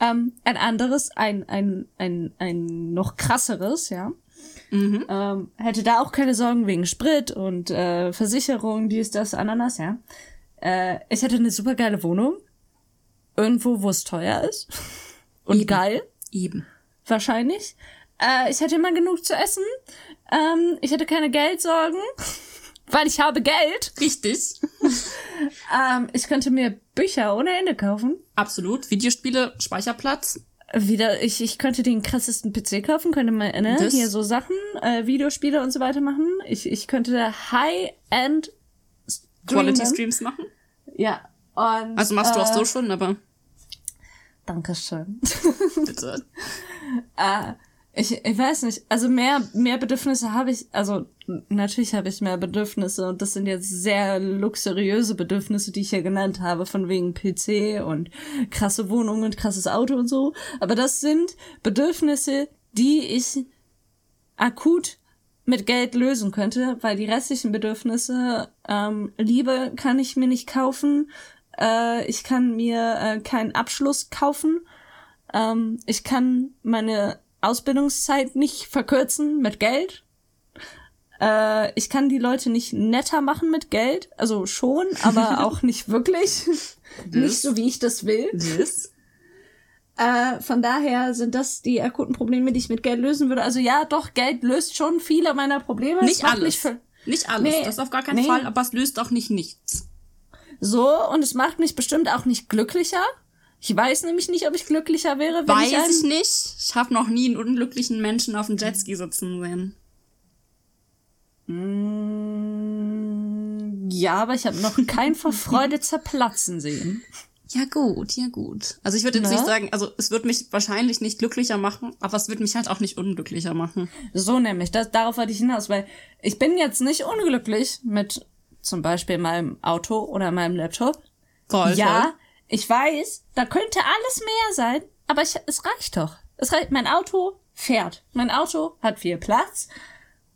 ähm, ein anderes, ein, ein, ein, ein noch krasseres, ja. Mhm. Ähm, hätte da auch keine Sorgen wegen Sprit und äh, Versicherung, dies, das, Ananas, ja. Äh, ich hätte eine super geile Wohnung. Irgendwo, wo es teuer ist. Und Eben. geil Eben. Wahrscheinlich. Äh, ich hätte immer genug zu essen. Ähm, ich hätte keine Geldsorgen, weil ich habe Geld. Richtig. Ähm, ich könnte mir Bücher ohne Ende kaufen. Absolut. Videospiele, Speicherplatz. Wieder, ich, ich könnte den krassesten PC kaufen, könnte mal, ne, Das- hier so Sachen, äh, Videospiele und so weiter machen. Ich, ich könnte High-End Quality. Streams machen. Ja. Und, Also machst du auch äh, so schon, aber Dankeschön. bitte. Äh, ich, ich weiß nicht, also mehr, mehr Bedürfnisse habe ich, also natürlich habe ich mehr Bedürfnisse und das sind jetzt sehr luxuriöse Bedürfnisse, die ich hier genannt habe, von wegen PC und krasse Wohnung und krasses Auto und so. Aber das sind Bedürfnisse, die ich akut mit Geld lösen könnte, weil die restlichen Bedürfnisse, ähm, Liebe kann ich mir nicht kaufen, äh, ich kann mir äh, keinen Abschluss kaufen, ähm, ich kann meine Ausbildungszeit nicht verkürzen mit Geld. Äh, ich kann die Leute nicht netter machen mit Geld, also schon, aber auch nicht wirklich. nicht so, wie ich das will. Äh, von daher sind das die akuten Probleme, die ich mit Geld lösen würde. Also ja, doch, Geld löst schon viele meiner Probleme. Nicht alles. Nicht alles, Nee. das auf gar keinen Nee. Fall, aber es löst auch nicht nichts. So, und es macht mich bestimmt auch nicht glücklicher. Ich weiß nämlich nicht, ob ich glücklicher wäre, wenn Weiß ich ein... ich nicht. Ich habe noch nie einen unglücklichen Menschen auf dem Jetski sitzen sehen. Mm, Ja, aber ich habe noch kein vor Freude zerplatzen sehen. Ja gut, ja gut. Also ich würde jetzt Na? nicht sagen, also es wird mich wahrscheinlich nicht glücklicher machen, aber es wird mich halt auch nicht unglücklicher machen. So nämlich, das, darauf wollte ich hinaus, weil ich bin jetzt nicht unglücklich mit zum Beispiel meinem Auto oder meinem Laptop. Voll, ja, voll. ich weiß, da könnte alles mehr sein, aber ich, es reicht doch. Es reicht, mein Auto fährt. Mein Auto hat viel Platz.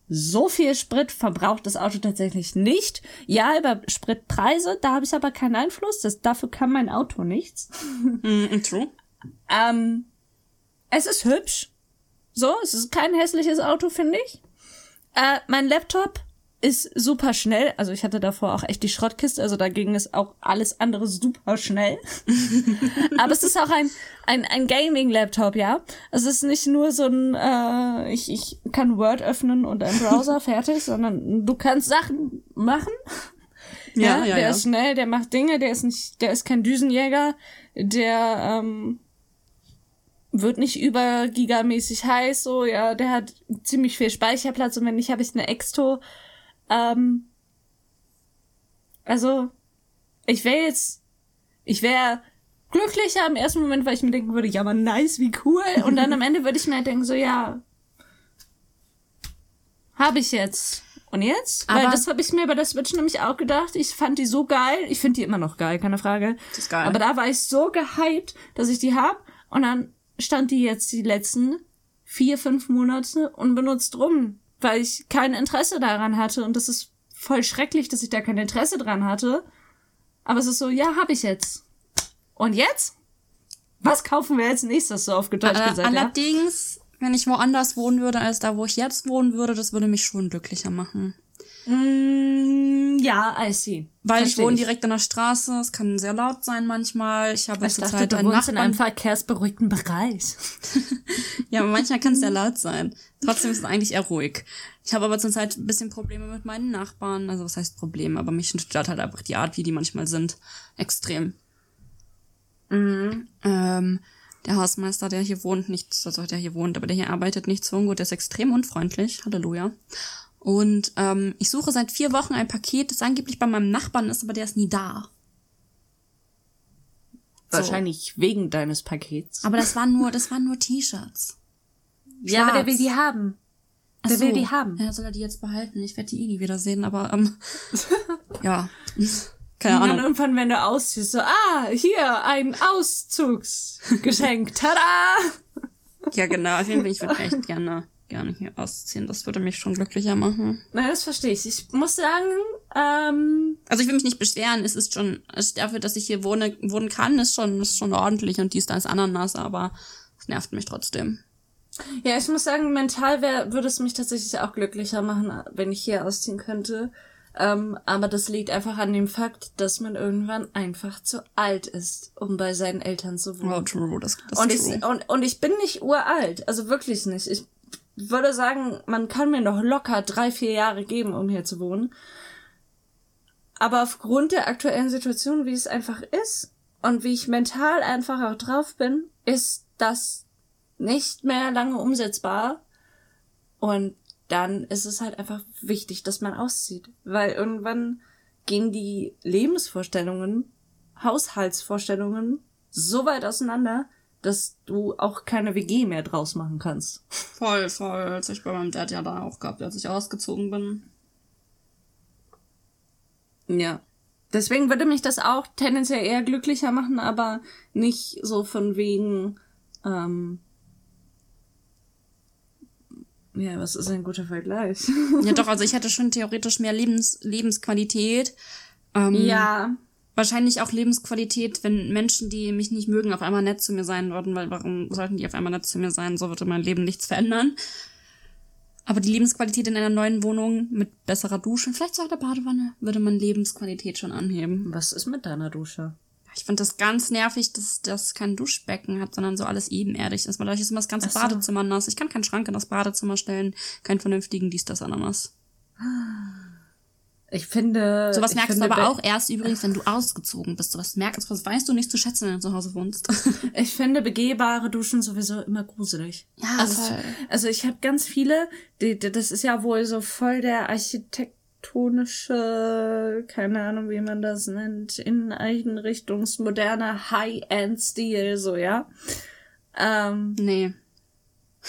So viel Sprit verbraucht das Auto tatsächlich nicht. Ja, über Spritpreise, da habe ich aber keinen Einfluss. Das, dafür kann mein Auto nichts. Mm, true. Ähm, es ist hübsch. So, es ist kein hässliches Auto, finde ich. Äh, mein Laptop ist super schnell. Also ich hatte davor auch echt die Schrottkiste, also da ging es auch alles andere super schnell. Aber es ist auch ein, ein, ein Gaming-Laptop, ja. Es ist nicht nur so ein, äh, ich, ich kann Word öffnen und ein Browser fertig, sondern du kannst Sachen machen. Ja, ja, ja der ja. ist schnell, der macht Dinge, der ist nicht, der ist kein Düsenjäger, der ähm, wird nicht über gigamäßig heiß, so, ja, der hat ziemlich viel Speicherplatz und wenn nicht, habe ich eine Exto ähm, also, ich wäre jetzt, ich wäre glücklicher im ersten Moment, weil ich mir denken würde, ja, aber nice, wie cool. Und dann am Ende würde ich mir halt denken, so, ja, habe ich jetzt. Und jetzt? Aber Weil das habe ich mir bei der Switch nämlich auch gedacht. Ich fand die so geil. Ich finde die immer noch geil, keine Frage. Das ist geil. Aber da war ich so gehypt, dass ich die hab. Und dann stand die jetzt die letzten vier, fünf Monate unbenutzt rum weil ich kein Interesse daran hatte und das ist voll schrecklich, dass ich da kein Interesse dran hatte. Aber es ist so, ja, hab ich jetzt. Und jetzt? Was kaufen wir als nächstes so auf Deutsch gesagt? Allerdings, ja? wenn ich woanders wohnen würde als da, wo ich jetzt wohnen würde, das würde mich schon glücklicher machen. Mm, ja, I see. Weil Versteh ich wohne direkt an der Straße, es kann sehr laut sein manchmal. Ich habe zur Zeit einen Nachbarn. in einem verkehrsberuhigten Bereich. ja, manchmal kann es sehr laut sein. Trotzdem ist es eigentlich eher ruhig. Ich habe aber zurzeit ein bisschen Probleme mit meinen Nachbarn. Also was heißt Probleme? Aber mich stört halt einfach die Art, wie die manchmal sind. Extrem. Mhm. Ähm, der Hausmeister, der hier wohnt, nicht, also der hier wohnt, aber der hier arbeitet, nicht so gut, der ist extrem unfreundlich. Halleluja. Und ähm, ich suche seit vier Wochen ein Paket, das angeblich bei meinem Nachbarn ist, aber der ist nie da. Wahrscheinlich so. wegen deines Pakets. Aber das waren nur, das waren nur T-Shirts. Ja, aber der will die haben. Der so. will die haben. Ja, soll er die jetzt behalten? Ich werde die eh nie wiedersehen, aber ähm, ja. Keine Ahnung. Und dann irgendwann, wenn du ausziehst, so, ah, hier, ein Auszugsgeschenk. Tada! ja, genau. Auf jeden Fall, ich würde echt gerne gerne hier ausziehen. Das würde mich schon glücklicher machen. Na, das verstehe ich. Ich muss sagen, ähm Also ich will mich nicht beschweren. Es ist schon, also dafür, dass ich hier wohne, wohnen kann, ist schon, ist schon ordentlich und dies, da ist Ananas, aber es nervt mich trotzdem. Ja, ich muss sagen, mental wär, würde es mich tatsächlich auch glücklicher machen, wenn ich hier ausziehen könnte. Ähm, aber das liegt einfach an dem Fakt, dass man irgendwann einfach zu alt ist, um bei seinen Eltern zu wohnen. Oh, true, das, das und, true. Ich, und, und ich bin nicht uralt, also wirklich nicht. Ich würde sagen, man kann mir noch locker drei, vier Jahre geben, um hier zu wohnen. Aber aufgrund der aktuellen Situation, wie es einfach ist und wie ich mental einfach auch drauf bin, ist das nicht mehr lange umsetzbar. Und dann ist es halt einfach wichtig, dass man auszieht. Weil irgendwann gehen die Lebensvorstellungen, Haushaltsvorstellungen so weit auseinander, dass du auch keine WG mehr draus machen kannst. Voll, voll. Als ich bei meinem Dad ja da auch gehabt, als ich ausgezogen bin. Ja. Deswegen würde mich das auch tendenziell eher glücklicher machen, aber nicht so von wegen, ähm, ja, was ist ein guter Vergleich? ja, doch, also ich hätte schon theoretisch mehr Lebens Lebensqualität. Ähm, ja wahrscheinlich auch Lebensqualität, wenn Menschen, die mich nicht mögen, auf einmal nett zu mir sein würden, weil warum sollten die auf einmal nett zu mir sein? So würde mein Leben nichts verändern. Aber die Lebensqualität in einer neuen Wohnung mit besserer Dusche, vielleicht sogar der Badewanne, würde man Lebensqualität schon anheben. Was ist mit deiner Dusche? Ich finde das ganz nervig, dass das kein Duschbecken hat, sondern so alles ebenerdig ist. Weil dadurch ist immer das ganze so. Badezimmer nass. Ich kann keinen Schrank in das Badezimmer stellen, keinen vernünftigen dies, das, Ananas. Ich finde. Sowas merkst finde, du aber auch erst übrigens, wenn du ausgezogen bist. Sowas merkst, was weißt du nicht zu schätzen, wenn du zu Hause wohnst. ich finde begehbare Duschen sowieso immer gruselig. Ja, also, voll. also ich habe ganz viele, die, die, das ist ja wohl so voll der architektonische, keine Ahnung, wie man das nennt, Inneneinrichtungsmoderne High-End-Stil, so, ja. Ähm, nee.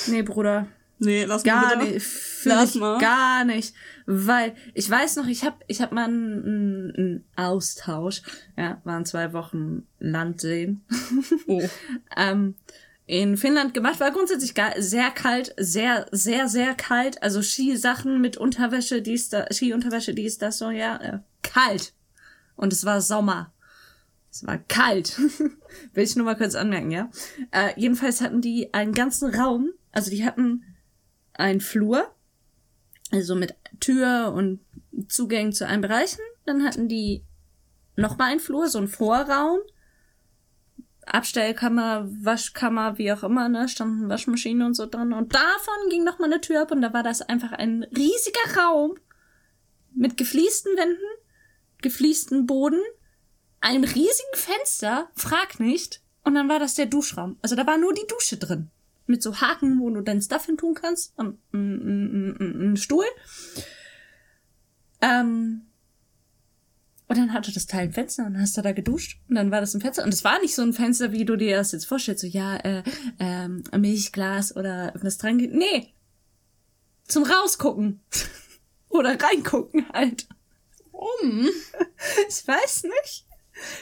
Nee, Bruder. Nee, lass mal gar bitte. nicht. Lass mal. Gar nicht. Weil ich weiß noch, ich habe ich hab mal einen, einen Austausch, ja, waren zwei Wochen Land sehen. Oh. ähm, in Finnland gemacht, war grundsätzlich sehr kalt, sehr, sehr, sehr kalt. Also Skisachen mit Unterwäsche, dies, da, Skiunterwäsche, dies, das, so, ja, äh, kalt. Und es war Sommer. Es war kalt. Will ich nur mal kurz anmerken, ja. Äh, jedenfalls hatten die einen ganzen Raum, also die hatten ein Flur, also mit Tür und Zugängen zu allen Bereichen. Dann hatten die nochmal einen Flur, so einen Vorraum. Abstellkammer, Waschkammer, wie auch immer, ne, standen Waschmaschinen und so drin. Und davon ging nochmal eine Tür ab und da war das einfach ein riesiger Raum mit gefliesten Wänden, gefliesten Boden, einem riesigen Fenster, frag nicht. Und dann war das der Duschraum. Also da war nur die Dusche drin. Mit so Haken, wo du dein Stuff hin tun kannst. Ein, ein, ein, ein Stuhl. Ähm, und dann hatte das Teil ein Fenster und dann hast du da geduscht und dann war das ein Fenster. Und es war nicht so ein Fenster, wie du dir das jetzt vorstellst, so ja, äh, ähm, Milchglas oder was dran geht. Nee. Zum Rausgucken. oder reingucken halt. Warum? Ich weiß nicht.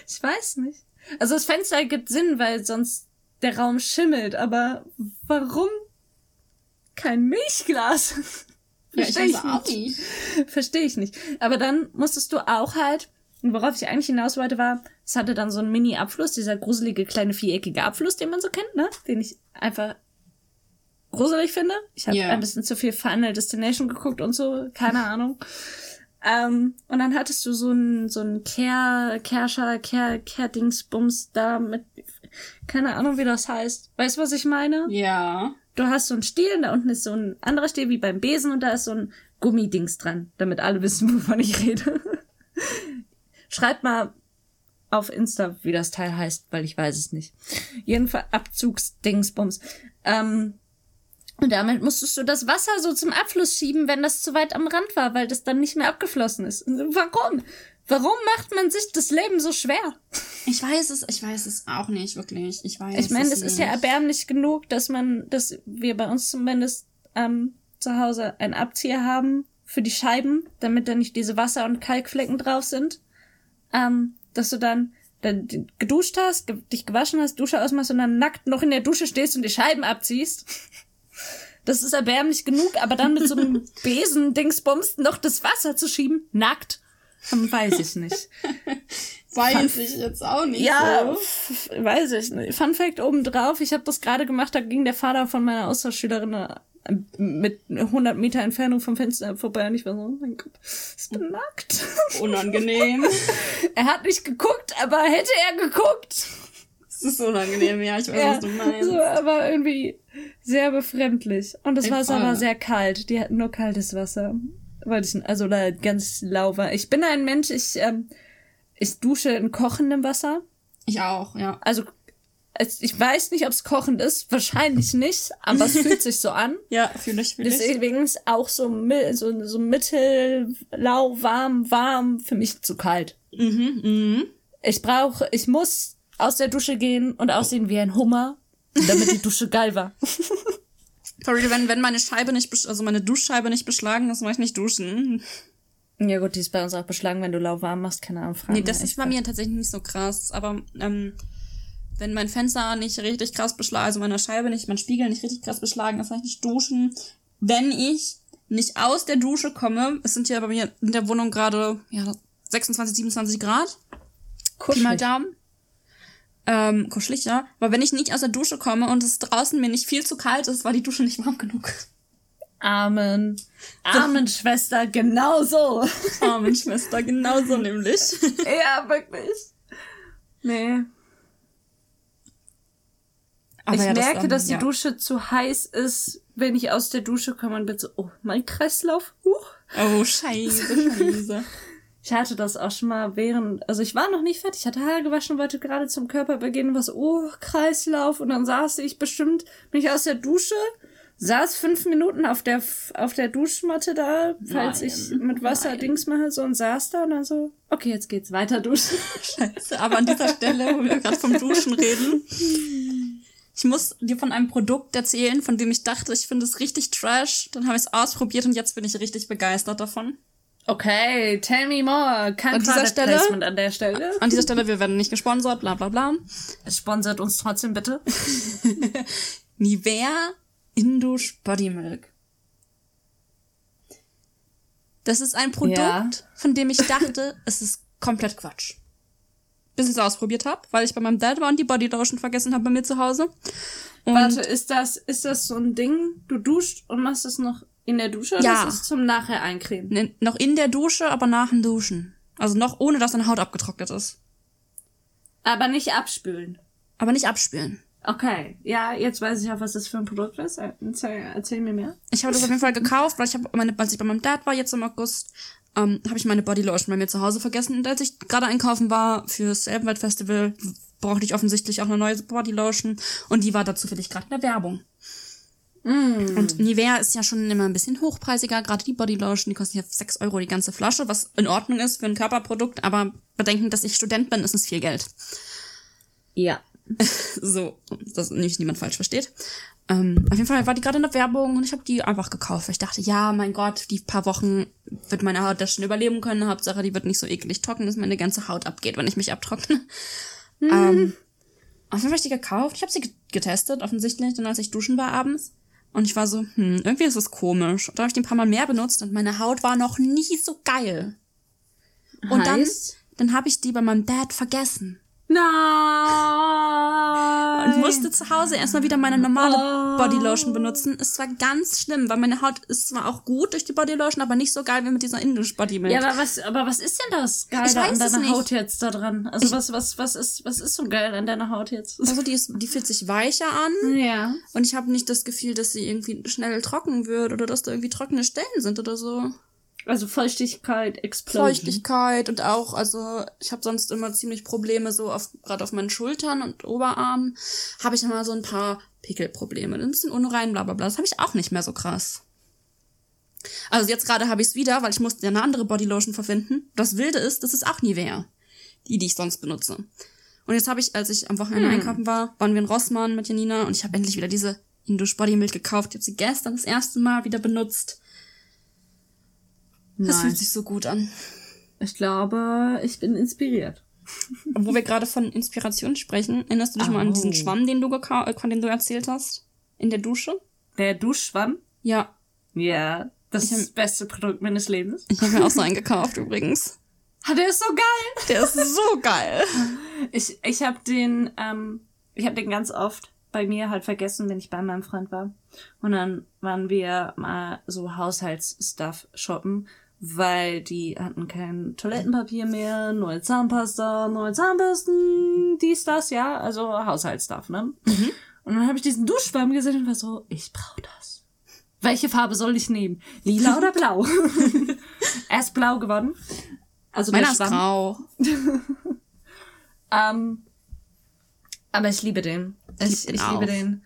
Ich weiß nicht. Also das Fenster ergibt Sinn, weil sonst der Raum schimmelt, aber warum kein Milchglas? Ich Verstehe weiß auch nicht. Verstehe ich nicht. Aber dann musstest du auch halt, und worauf ich eigentlich hinaus wollte, war, es hatte dann so einen Mini-Abfluss, dieser gruselige kleine viereckige Abfluss, den man so kennt, ne? Den ich einfach gruselig finde. Ich habe Ja. ein bisschen zu viel Final Destination geguckt und so, keine Ahnung. Ähm, und dann hattest du so ein so ein Kehr, Kehrscher, Kehr, Kehrdingsbums da mit, keine Ahnung, wie das heißt. Weißt du, was ich meine? Ja. Du hast so einen Stiel, und da unten ist so ein anderer Stiel wie beim Besen und da ist so ein Gummidings dran, damit alle wissen, wovon ich rede. Schreibt mal auf Insta, wie das Teil heißt, weil ich weiß es nicht. Jedenfalls Abzugsdingsbums. Ähm, und damit musstest du das Wasser so zum Abfluss schieben, wenn das zu weit am Rand war, weil das dann nicht mehr abgeflossen ist. Warum? Warum macht man sich das Leben so schwer? Ich weiß es, ich weiß es auch nicht, wirklich. Ich weiß Ich meine, es es ist ja erbärmlich genug, dass man, dass wir bei uns zumindest ähm, zu Hause einen Abzieher haben für die Scheiben, damit da nicht diese Wasser- und Kalkflecken drauf sind. Ähm, dass du dann, dann geduscht hast, ge dich gewaschen hast, Dusche ausmachst und dann nackt noch in der Dusche stehst und die Scheiben abziehst. Das ist erbärmlich genug, aber dann mit so einem Besen-Dingsbums noch das Wasser zu schieben, nackt, weiß ich nicht. Weiß ich jetzt auch nicht Ja, so. weiß ich nicht. Fun Fact obendrauf, ich habe das gerade gemacht, da ging der Vater von meiner Austauschschülerin äh, mit 100 Meter Entfernung vom Fenster vorbei und ich war so, oh mein Gott, ich bin nackt. Unangenehm. er hat nicht geguckt, aber hätte er geguckt. Es ist unangenehm, ja, ich weiß, Ja, was du meinst. so, aber irgendwie sehr befremdlich. Und das Ey, Wasser voll. war sehr kalt. Die hatten nur kaltes Wasser. Weil ich, also da ganz lau war. Ich bin ein Mensch, ich, ähm, ich dusche in kochendem Wasser. Ich auch, ja. Also, ich weiß nicht, ob es kochend ist. Wahrscheinlich nicht, aber es fühlt sich so an. Ja, fühle ich, fühle ich. Deswegen ist auch so, so, so mittellau, warm, warm, für mich zu kalt. Mhm, mhm. Ich brauche, ich muss aus der Dusche gehen und aussehen wie ein Hummer, damit die Dusche geil war. Sorry, wenn, wenn meine Scheibe nicht, also meine Duschscheibe nicht beschlagen ist, mache ich nicht duschen. Ja gut, die ist bei uns auch beschlagen, wenn du lauwarm machst, keine Ahnung. fragen Nee, das ist bei mir tatsächlich nicht so krass. Aber ähm, wenn mein Fenster nicht richtig krass beschlagen, also meine Scheibe nicht, mein Spiegel nicht richtig krass beschlagen ist, kann ich nicht duschen. Wenn ich nicht aus der Dusche komme, es sind ja bei mir in der Wohnung gerade ja, 26, 27 Grad. Pi mal Kuschelig. Daumen. Ähm, kuschelig, ja. Aber wenn ich nicht aus der Dusche komme und es draußen mir nicht viel zu kalt ist, war die Dusche nicht warm genug. Amen. Amen, Schwester, genau so. Arme Schwester, genauso nämlich. ja, wirklich. Nee. Aber ich ja, das, merke, ähm, dass die ja. Dusche zu heiß ist, wenn ich aus der Dusche komme und bin so, oh, mein Kreislauf. Huch. Oh, scheiße, scheiße. Ich hatte das auch schon mal während, also ich war noch nicht fertig, ich hatte Haare gewaschen, wollte gerade zum Körper beginnen, was, oh, Kreislauf, und dann saß ich bestimmt, bin ich aus der Dusche, saß fünf Minuten auf der, auf der Duschmatte da, falls Nein, ich mit Wasser nein. Dings mache, so, und saß da und dann so, okay, jetzt geht's weiter duschen. Scheiße, aber an dieser Stelle, wo wir gerade vom Duschen reden, ich muss dir von einem Produkt erzählen, von dem ich dachte, ich finde es richtig trash. Dann habe ich es ausprobiert und jetzt bin ich richtig begeistert davon. Okay, tell me more. Kein An dieser Stelle- Placement an der Stelle. An dieser Stelle, wir werden nicht gesponsert, bla bla bla. Es sponsert uns trotzdem bitte. Nivea Indusch Body Milk. Das ist ein Produkt, Ja. von dem ich dachte, es ist komplett Quatsch. Bis ich es ausprobiert habe, weil ich bei meinem Dad war und die Body Lotion vergessen habe bei mir zu Hause. Und Warte, ist das, ist das so ein Ding? Du duscht und machst es noch In der Dusche oder Ja. ist es zum nachher eincremen? Ne, noch in der Dusche, aber nach dem Duschen. Also noch ohne, dass deine Haut abgetrocknet ist. Aber nicht abspülen. Aber nicht abspülen. Okay, ja, jetzt weiß ich auch, was das für ein Produkt ist. Erzähl, erzähl mir mehr. Ich habe das auf jeden Fall gekauft, weil ich habe meine, als ich bei meinem Dad war jetzt im August, ähm, habe ich meine Bodylotion bei mir zu Hause vergessen. Und als ich gerade einkaufen war fürs Elbenwald Festival, brauchte ich offensichtlich auch eine neue Bodylotion und die war da zufällig gerade in der Werbung. Und Nivea ist ja schon immer ein bisschen hochpreisiger, gerade die Bodylotion, die kostet ja 6 Euro die ganze Flasche, was in Ordnung ist für ein Körperprodukt, aber bedenken, dass ich Student bin, ist es viel Geld. Ja. So, dass nicht niemand falsch versteht. Ähm, auf jeden Fall war die gerade in der Werbung und ich habe die einfach gekauft. weil Ich dachte, ja, mein Gott, die paar Wochen wird meine Haut das schon überleben können. Hauptsache, die wird nicht so eklig trocken, dass meine ganze Haut abgeht, wenn ich mich abtrockne. Ähm, auf jeden Fall habe ich die gekauft. Ich habe sie ge- getestet, offensichtlich, dann als ich duschen war abends. Und ich war so, hm, irgendwie ist es komisch. Und dann habe ich die ein paar Mal mehr benutzt und meine Haut war noch nie so geil. Und Heißt? dann, dann habe ich die bei meinem Dad vergessen. Nein. Und musste zu Hause erstmal wieder meine normale Oh. Bodylotion benutzen. Es war ganz schlimm, weil meine Haut ist zwar auch gut durch die Bodylotion, aber nicht so geil wie mit dieser Indisch Body Milk. Ja, aber was, aber was ist denn das Ich weiß an deiner. Haut jetzt da dran? Also was, was, was ist, was ist so geil an deiner Haut jetzt? also die, ist, die fühlt sich weicher an Ja. und ich habe nicht das Gefühl, dass sie irgendwie schnell trocken wird oder dass da irgendwie trockene Stellen sind oder so. Also Feuchtigkeit, Explosion. Feuchtigkeit und auch, also ich habe sonst immer ziemlich Probleme so auf gerade auf meinen Schultern und Oberarmen habe ich immer so ein paar Pickelprobleme, ein bisschen unrein, bla bla bla. Das habe ich auch nicht mehr so krass. Also jetzt gerade habe ich es wieder, weil ich musste ja eine andere Bodylotion verfinden. Das Wilde ist, das ist auch Nivea, die die ich sonst benutze. Und jetzt habe ich, als ich am Wochenende einkaufen war, waren wir in Rossmann mit Janina und ich habe endlich wieder diese Indush Body Milk gekauft. Ich habe sie gestern das erste Mal wieder benutzt. Das fühlt sich so gut an. Ich glaube, ich bin inspiriert. Wo wir gerade von Inspiration sprechen, erinnerst du dich mal an diesen Oh. Schwamm, den du äh, von dem du erzählt hast? In der Dusche? Der Duschschwamm? Ja. Ja. Das ist das beste Produkt meines Lebens. Ich habe mir auch so einen gekauft übrigens. Ah, der ist so geil. Der ist so geil. Ich, ich habe den, ähm, ich habe den ganz oft bei mir halt vergessen, wenn ich bei meinem Freund war. Und dann waren wir mal so Haushaltsstuff shoppen, weil die hatten kein Toilettenpapier mehr, neue Zahnpasta, neue Zahnbürsten, dies, das, ja, also Haushaltsstuff, ne? Und dann habe ich diesen Duschschwamm gesehen und war so, ich brauche das. Welche Farbe soll ich nehmen? Lila oder blau? er ist blau geworden. Also Meiner ist grau. Ähm, aber ich liebe den. Ich, ich liebe den.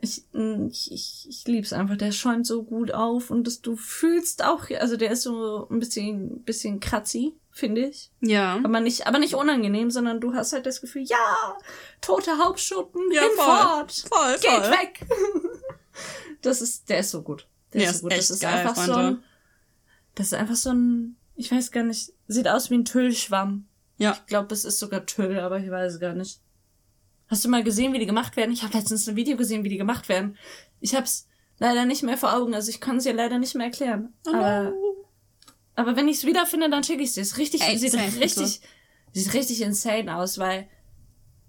Ich, mm, ich, ich, ich lieb's einfach. Der schäumt so gut auf und das, du fühlst auch, also der ist so ein bisschen, bisschen kratzy, finde ich. Ja. Aber nicht, aber nicht unangenehm, sondern du hast halt das Gefühl, ja, tote Hauptschuppen, Ja, hinfort, Voll, geht voll. weg. das ist, der ist so gut. Der Der ist ist so gut. echt das ist geil, einfach so Freunde. ein, das ist einfach so ein, ich weiß gar nicht, sieht aus wie ein Tüllschwamm. Ja. Ich glaube, es ist sogar Tüll, aber ich weiß es gar nicht. Hast du mal gesehen, wie die gemacht werden? Ich habe letztens ein Video gesehen, wie die gemacht werden. Ich hab's leider nicht mehr vor Augen, also ich kann es dir leider nicht mehr erklären. Oh aber, aber wenn ich es wiederfinde, dann schicke ich dir. Es richtig, Ey, sieht richtig, sieht richtig insane aus, weil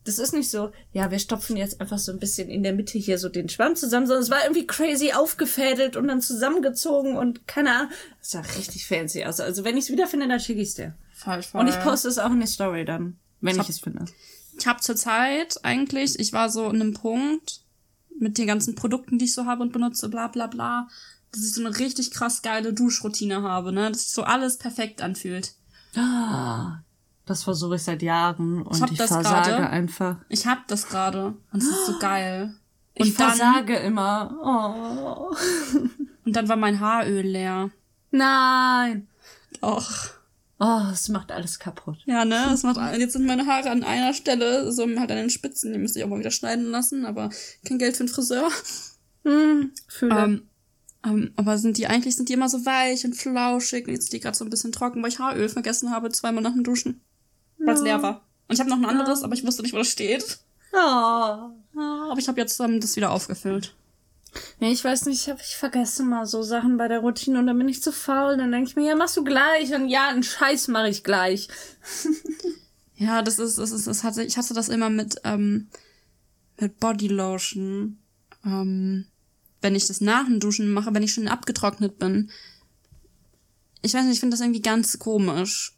das ist nicht so, ja, wir stopfen jetzt einfach so ein bisschen in der Mitte hier so den Schwamm zusammen, sondern es war irgendwie crazy aufgefädelt und dann zusammengezogen und keine Ahnung. Das sah richtig fancy aus. Also wenn ich es wiederfinde, dann schicke ich es dir. Voll, voll. Und ich poste es auch in die Story dann, wenn ich, es finde. Ich habe zur Zeit eigentlich, ich war so in einem Punkt mit den ganzen Produkten, die ich so habe und benutze, bla bla bla, dass ich so eine richtig krass geile Duschroutine habe, ne? Dass sich so alles perfekt anfühlt. Ah, das versuche ich seit Jahren und Ich hab ich, das versage gerade. einfach. Ich hab das gerade und es ist so geil. Ich Und dann, versage immer. Oh. und dann war mein Haaröl leer. Nein. Och. Oh, es macht alles kaputt. Ja, ne? Das macht, jetzt sind meine Haare an einer Stelle, so halt an den Spitzen, die müsste ich auch mal wieder schneiden lassen, aber kein Geld für einen Friseur. Hm, fühle. Ähm, ähm, aber sind die, eigentlich sind die immer so weich und flauschig und jetzt sind die gerade so ein bisschen trocken, weil ich Haaröl vergessen habe, zweimal nach dem Duschen. Weil es leer war. Und ich habe noch ein anderes, aber ich wusste nicht, wo das steht. oh. Ja, aber ich habe jetzt ähm, das wieder aufgefüllt. Nee, ich weiß nicht, ich, hab, ich vergesse mal so Sachen bei der Routine und dann bin ich zu faul. Dann denke ich mir, ja, machst du gleich. Und ja, einen Scheiß mache ich gleich. Ja, das ist, das ist, das hatte, ich hatte das immer mit, ähm, mit Bodylotion. Ähm, wenn ich das nach dem Duschen mache, wenn ich schon abgetrocknet bin. Ich weiß nicht, ich finde das irgendwie ganz komisch.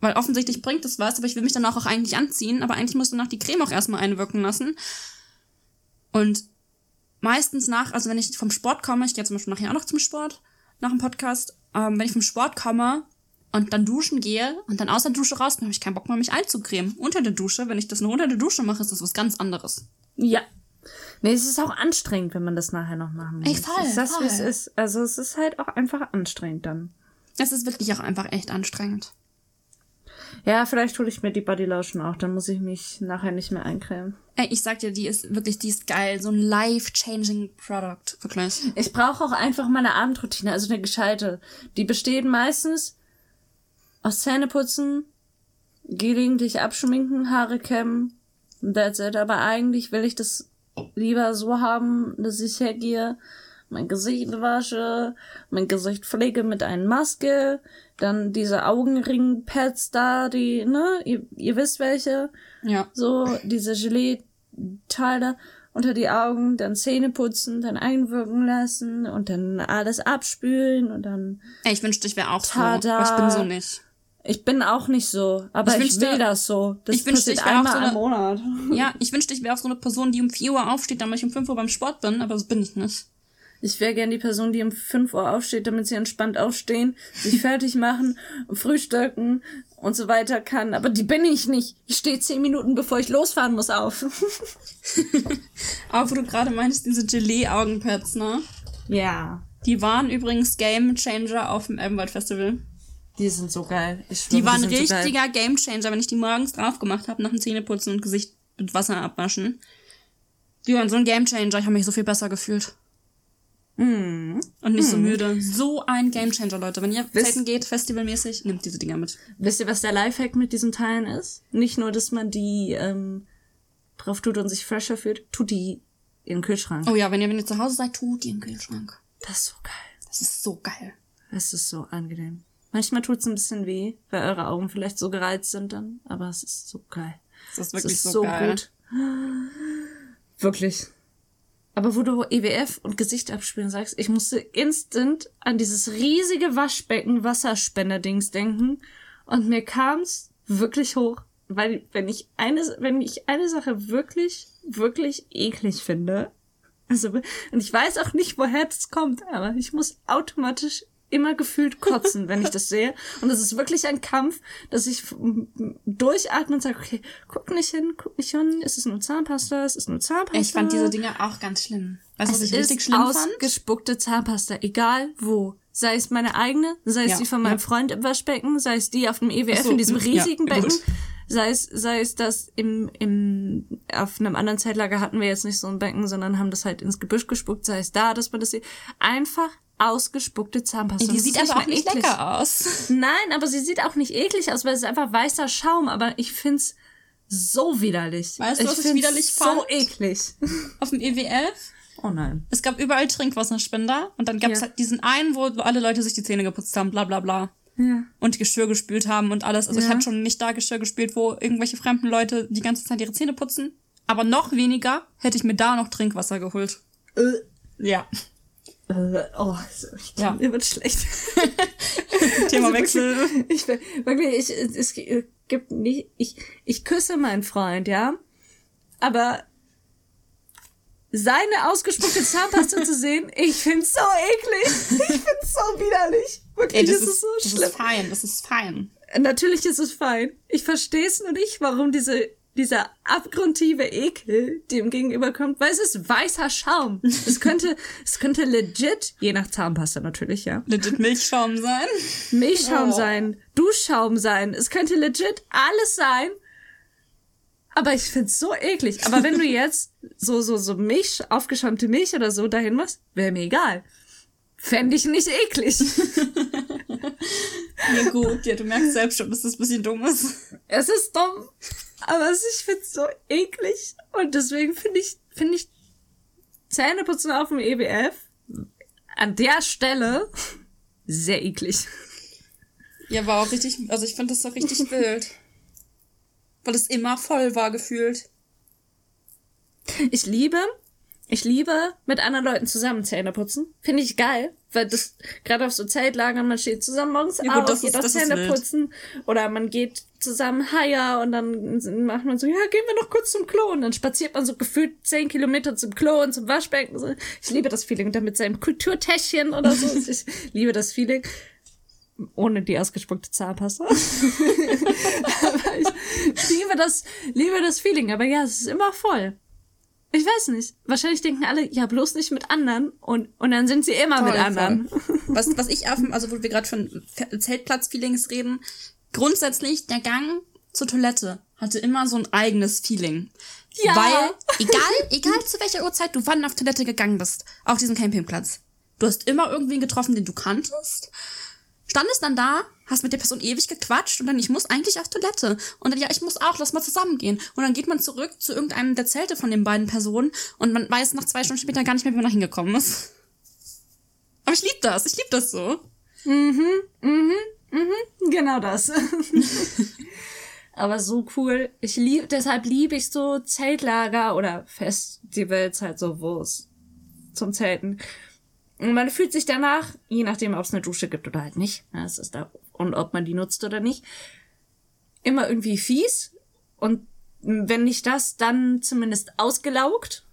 Weil offensichtlich bringt es was, aber ich will mich danach auch eigentlich anziehen, aber eigentlich musst du nach die Creme auch erstmal einwirken lassen. Und meistens nach, also wenn ich vom Sport komme, ich gehe zum Beispiel nachher auch noch zum Sport, nach dem Podcast, ähm, wenn ich vom Sport komme und dann duschen gehe und dann aus der Dusche raus, dann habe ich keinen Bock mehr, mich einzucremen. Unter der Dusche, wenn ich das nur unter der Dusche mache, ist das was ganz anderes. Ja. Nee, es ist auch anstrengend, wenn man das nachher noch machen muss. Ey, voll, ist das, wie es voll. ist? Also es ist halt auch einfach anstrengend dann. Es ist wirklich auch einfach echt anstrengend. Ja, vielleicht hole ich mir die Body Lotion auch, dann muss ich mich nachher nicht mehr eincremen. Ey, ich sag dir, die ist wirklich, die ist geil. So ein life-changing Product. Wirklich. Ich brauche auch einfach meine Abendroutine, also eine gescheite. Die besteht meistens aus Zähneputzen, gelegentlich abschminken, Haare kämmen, that's it. Aber eigentlich will ich das lieber so haben, dass ich hergehe, mein Gesicht wasche, mein Gesicht pflege mit einer Maske, dann diese Augenring-Pads da, die, ne, ihr, ihr wisst welche, Ja. so diese Gelee-Teile unter die Augen, dann Zähne putzen, dann einwirken lassen und dann alles abspülen und dann. Ey, ich wünschte, ich wäre auch so. Tada. Aber ich bin so nicht. Ich bin auch nicht so, aber Ich ich, wünschte- will das so. Das ich wünschte, ich wär auch einmal so eine- im Monat. Ja, ich wünschte, ich wäre auch so eine Person, die um 4 Uhr aufsteht, damit ich um 5 Uhr beim Sport bin, aber das bin ich nicht. Ich wäre gern die Person, die um 5 Uhr aufsteht, damit sie entspannt aufstehen, sich fertig machen, frühstücken und so weiter kann. Aber die bin ich nicht. Ich stehe 10 Minuten, bevor ich losfahren muss, auf. Aber wo du gerade meinst, diese Gelee-Augenpads, ne? ja. Die waren übrigens Game Changer auf dem Elbenwald Festival. Die sind so geil. Ich Die waren so geil. richtiger Game Changer, wenn ich die morgens drauf gemacht habe, nach dem Zähneputzen und Gesicht mit Wasser abwaschen. Die waren so ein Game Changer, ich habe mich so viel besser gefühlt. Mhm. Und nicht so müde. So ein Game Changer, Leute. Wenn ihr Wisst- zelten geht, festivalmäßig, nimmt diese Dinger mit. Wisst ihr, was der Lifehack mit diesen Teilen ist? Nicht nur, dass man die ähm, drauf tut und sich fresher fühlt, tut die in den Kühlschrank. Oh ja, wenn ihr, wenn ihr zu Hause seid, tut die im Kühlschrank. Das ist so geil. Das ist so geil. Es ist so angenehm. Manchmal tut's ein bisschen weh, weil eure Augen vielleicht so gereizt sind dann, aber es ist so geil. Das ist Es wirklich ist so, so geil. gut. Wirklich. Aber wo du EWF und Gesicht abspülen sagst, ich musste instant an dieses riesige Waschbecken Wasserspender-Dings denken. Und mir kam's wirklich hoch, weil wenn ich eine, wenn ich eine Sache wirklich, wirklich eklig finde, also, und ich weiß auch nicht, woher das kommt, aber ich muss automatisch immer gefühlt kotzen, wenn ich das sehe. Und es ist wirklich ein Kampf, dass ich durchatme und sage, okay, guck nicht hin, guck nicht hin, ist es nur Zahnpasta, ist es nur Zahnpasta? Ich fand diese Dinger auch ganz schlimm. Weißt du, was ich richtig ist schlimm fand? ausgespuckte Zahnpasta, egal wo. Sei es meine eigene, sei es Ja, die von meinem ja. Freund im Waschbecken, sei es die auf dem EWF so, in diesem ja, riesigen gut. Sei es, sei es das im, im, auf einem anderen Zeitlager hatten wir jetzt nicht so ein Becken, sondern haben das halt ins Gebüsch gespuckt, sei es da, dass man das sieht. Einfach ausgespuckte Zahnpasta. Die sieht aber auch nicht eklig. lecker aus. Nein, aber sie sieht auch nicht eklig aus, weil es ist einfach weißer Schaum, aber ich find's so widerlich. Weißt du, was ich find's widerlich so fand? eklig. Auf dem EWF. Oh nein. Es gab überall Trinkwasserspender und dann gab es Ja. halt diesen einen, wo alle Leute sich die Zähne geputzt haben, bla bla bla. Ja. Und Geschirr gespült haben und alles. Also ich Ja. hatte schon nicht da Geschirr gespült, wo irgendwelche fremden Leute die ganze Zeit ihre Zähne putzen. Aber noch weniger hätte ich mir da noch Trinkwasser geholt. Äh. Ja. Äh, oh, ich Ja. mir wird schlecht. Themawechsel. Ich bin- wirklich, ich, es gibt nicht, ich, ich küsse meinen Freund, ja, aber seine ausgespuckte Zahnpasta zu sehen, ich find's so eklig. Ich find's so widerlich. Wirklich, Ey, das, ist, ist, so das schlimm. ist fein, das ist fein. Natürlich ist es fein. Ich verstehe es nur nicht, warum diese, dieser abgrundtiefe Ekel dem gegenüberkommt, weil es ist weißer Schaum. Es könnte, es könnte legit, je nach Zahnpasta natürlich, ja, Legit Milchschaum sein. Milchschaum Oh. sein, Duschschaum sein. Es könnte legit alles sein. Aber ich find's so eklig. Aber wenn du jetzt so, so, so Milch, aufgeschäumte Milch oder so dahin machst, wäre mir egal. Fände ich nicht eklig. Ja gut, ja, du merkst selbst schon, dass das ein bisschen dumm ist. Es ist dumm, aber ich find's so eklig. Und deswegen finde ich, finde ich Zähneputzen auf dem EBF an der Stelle sehr eklig. Ja, war auch richtig, also ich fand das doch richtig wild. Weil es immer voll war gefühlt. Ich liebe Ich liebe mit anderen Leuten zusammen Zähne putzen. Finde ich geil, weil das gerade auf so Zeltlagern, man steht zusammen morgens Ja, auf, geht auf Zähne putzen oder man geht zusammen higher und dann macht man so, ja, gehen wir noch kurz zum Klo und dann spaziert man so gefühlt zehn Kilometer zum Klo und zum Waschbecken. Ich liebe das Feeling und dann mit seinem Kulturtäschchen oder so. Ich liebe das Feeling. Ohne die ausgespuckte Zahnpasta. ich liebe das, liebe das Feeling. Aber ja, es ist immer voll. Ich weiß nicht. Wahrscheinlich denken alle, ja, bloß nicht mit anderen. Und, und dann sind sie immer mit Voll, anderen. voll. Was, was ich auf dem, also wo wir gerade von Fe- Zeltplatz-Feelings reden, grundsätzlich der Gang zur Toilette hatte immer so ein eigenes Feeling. Ja. Weil, egal, egal zu welcher Uhrzeit du wann auf Toilette gegangen bist, auf diesem Campingplatz, du hast immer irgendwen getroffen, den du kanntest, standest dann da, hast mit der Person ewig gequatscht und dann, ich muss eigentlich auf Toilette. Und dann, ja, ich muss auch, lass mal zusammen gehen. Und dann geht man zurück zu irgendeinem der Zelte von den beiden Personen und man weiß nach zwei Stunden später gar nicht mehr, wie man da hingekommen ist. Aber ich lieb das, ich lieb das so. Genau das. Aber so cool. Ich lieb, deshalb liebe ich so Zeltlager oder Festivals halt so, wo es zum Zelten. Und man fühlt sich danach, je nachdem, ob es eine Dusche gibt oder halt nicht, es ist da, und ob man die nutzt oder nicht, immer irgendwie fies. Und wenn nicht das, dann zumindest ausgelaugt.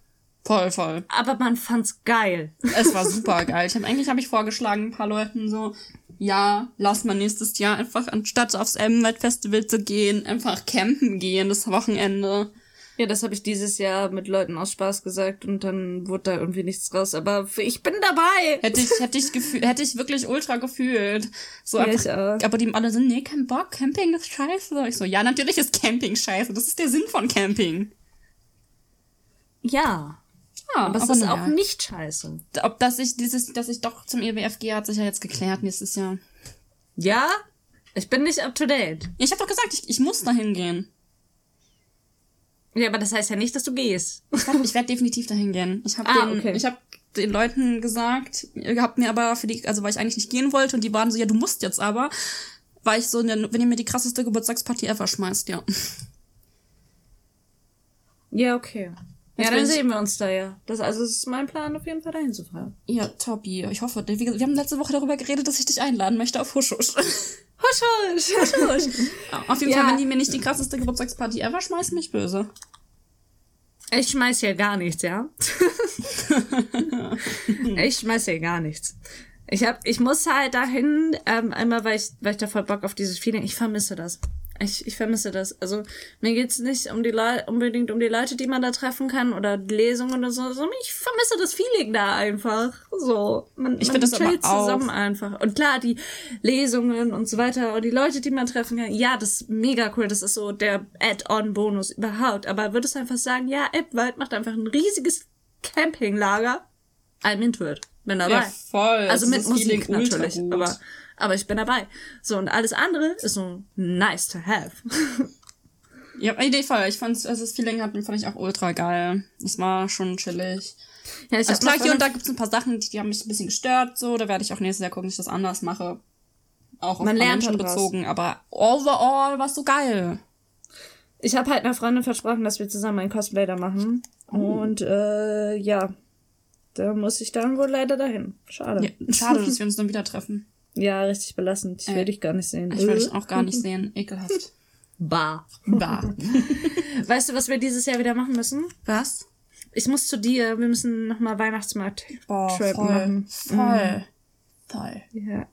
Voll, voll. Aber man fand's geil. Es war super geil. Ich hab, eigentlich habe ich vorgeschlagen, ein paar Leuten so, ja, lass mal nächstes Jahr einfach anstatt aufs Elbenwald Festival zu gehen, einfach campen gehen, das Wochenende. Ja, das habe ich dieses Jahr mit Leuten aus Spaß gesagt und dann wurde da irgendwie nichts raus. Aber ich bin dabei. Hätte ich, hätte ich gefühlt, hätte ich wirklich ultra gefühlt. So Ja, auch. aber die alle so, nee, kein Bock, Camping ist scheiße. Ich so, ja, natürlich ist Camping scheiße. Das ist der Sinn von Camping. Ja. Ja, Aber es ist naja. auch nicht scheiße. Ob das ich dieses, dass ich doch zum EWF gehe, hat sich ja jetzt geklärt nächstes Jahr. Ja? Ich bin nicht up to date. Ich habe doch gesagt, ich, ich muss dahin gehen. Ja, aber das heißt ja nicht, dass du gehst. Ich werde werd definitiv dahin gehen. Ich habe Ah, den, okay. ich hab den Leuten gesagt, ihr habt mir aber für die, also weil ich eigentlich nicht gehen wollte und die waren so, ja, du musst jetzt aber, war ich so, wenn ihr mir die krasseste Geburtstagsparty ever schmeißt, ja. Ja, okay. Jetzt ja, dann sehen wir uns da ja. Das, also, es ist mein Plan, auf jeden Fall dahin zu fahren. Ja, Tobi, ich hoffe, wie gesagt, wir haben letzte Woche darüber geredet, dass ich dich einladen möchte auf Husch Husch. Husch, husch. auf jeden Ja. Fall, wenn die mir nicht die krasseste Geburtstagsparty ever schmeißen, mich böse. Ich schmeiß hier gar nichts, ja? ich schmeiß hier gar nichts. Ich hab, ich muss halt dahin, ähm, einmal, weil ich, weil ich da voll Bock auf dieses Feeling, ich vermisse das. Ich, ich vermisse das. Also, mir geht's nicht um die Leute, unbedingt um die Leute, die man da treffen kann oder Lesungen oder so, sondern ich vermisse das Feeling da einfach. So. Man, Ich man das chillt zusammen einfach. Und klar, die Lesungen und so weiter und die Leute, die man treffen kann, ja, das ist mega cool. Das ist so der Add-on-Bonus überhaupt. Aber würdest du einfach sagen, ja, Eppwald macht einfach ein riesiges Campinglager. I'm into it. Bin dabei. Ja, voll. Also Das mit Musik natürlich. Aber, aber ich bin dabei. So, und alles andere ist so nice to have. Ja, Idee voll. Ich fand's, also das Feeling hat, fand ich auch ultra geil. Es war schon chillig. ja, ich Also klar, hier und da gibt's ein paar Sachen, die, die haben mich ein bisschen gestört, so. Da werde ich auch nächstes Jahr gucken, dass ich das anders mache. Auch auf Man lernt Menschen daraus. bezogen, aber overall war's so geil. Ich habe halt einer Freundin versprochen, dass wir zusammen ein Cosplay da machen. Oh. Und äh, ja, da muss ich dann wohl leider dahin. Schade. Ja, schade, dass wir uns dann wieder treffen. Ja, richtig belastend. Ich will Äh, dich gar nicht sehen. Ich will dich auch gar nicht sehen. Ekelhaft. Bah. Bah. Weißt du, was wir dieses Jahr wieder machen müssen? Was? Ich muss zu dir. Wir müssen nochmal Weihnachtsmarkt-Trip voll. machen. Voll. Voll. Ja.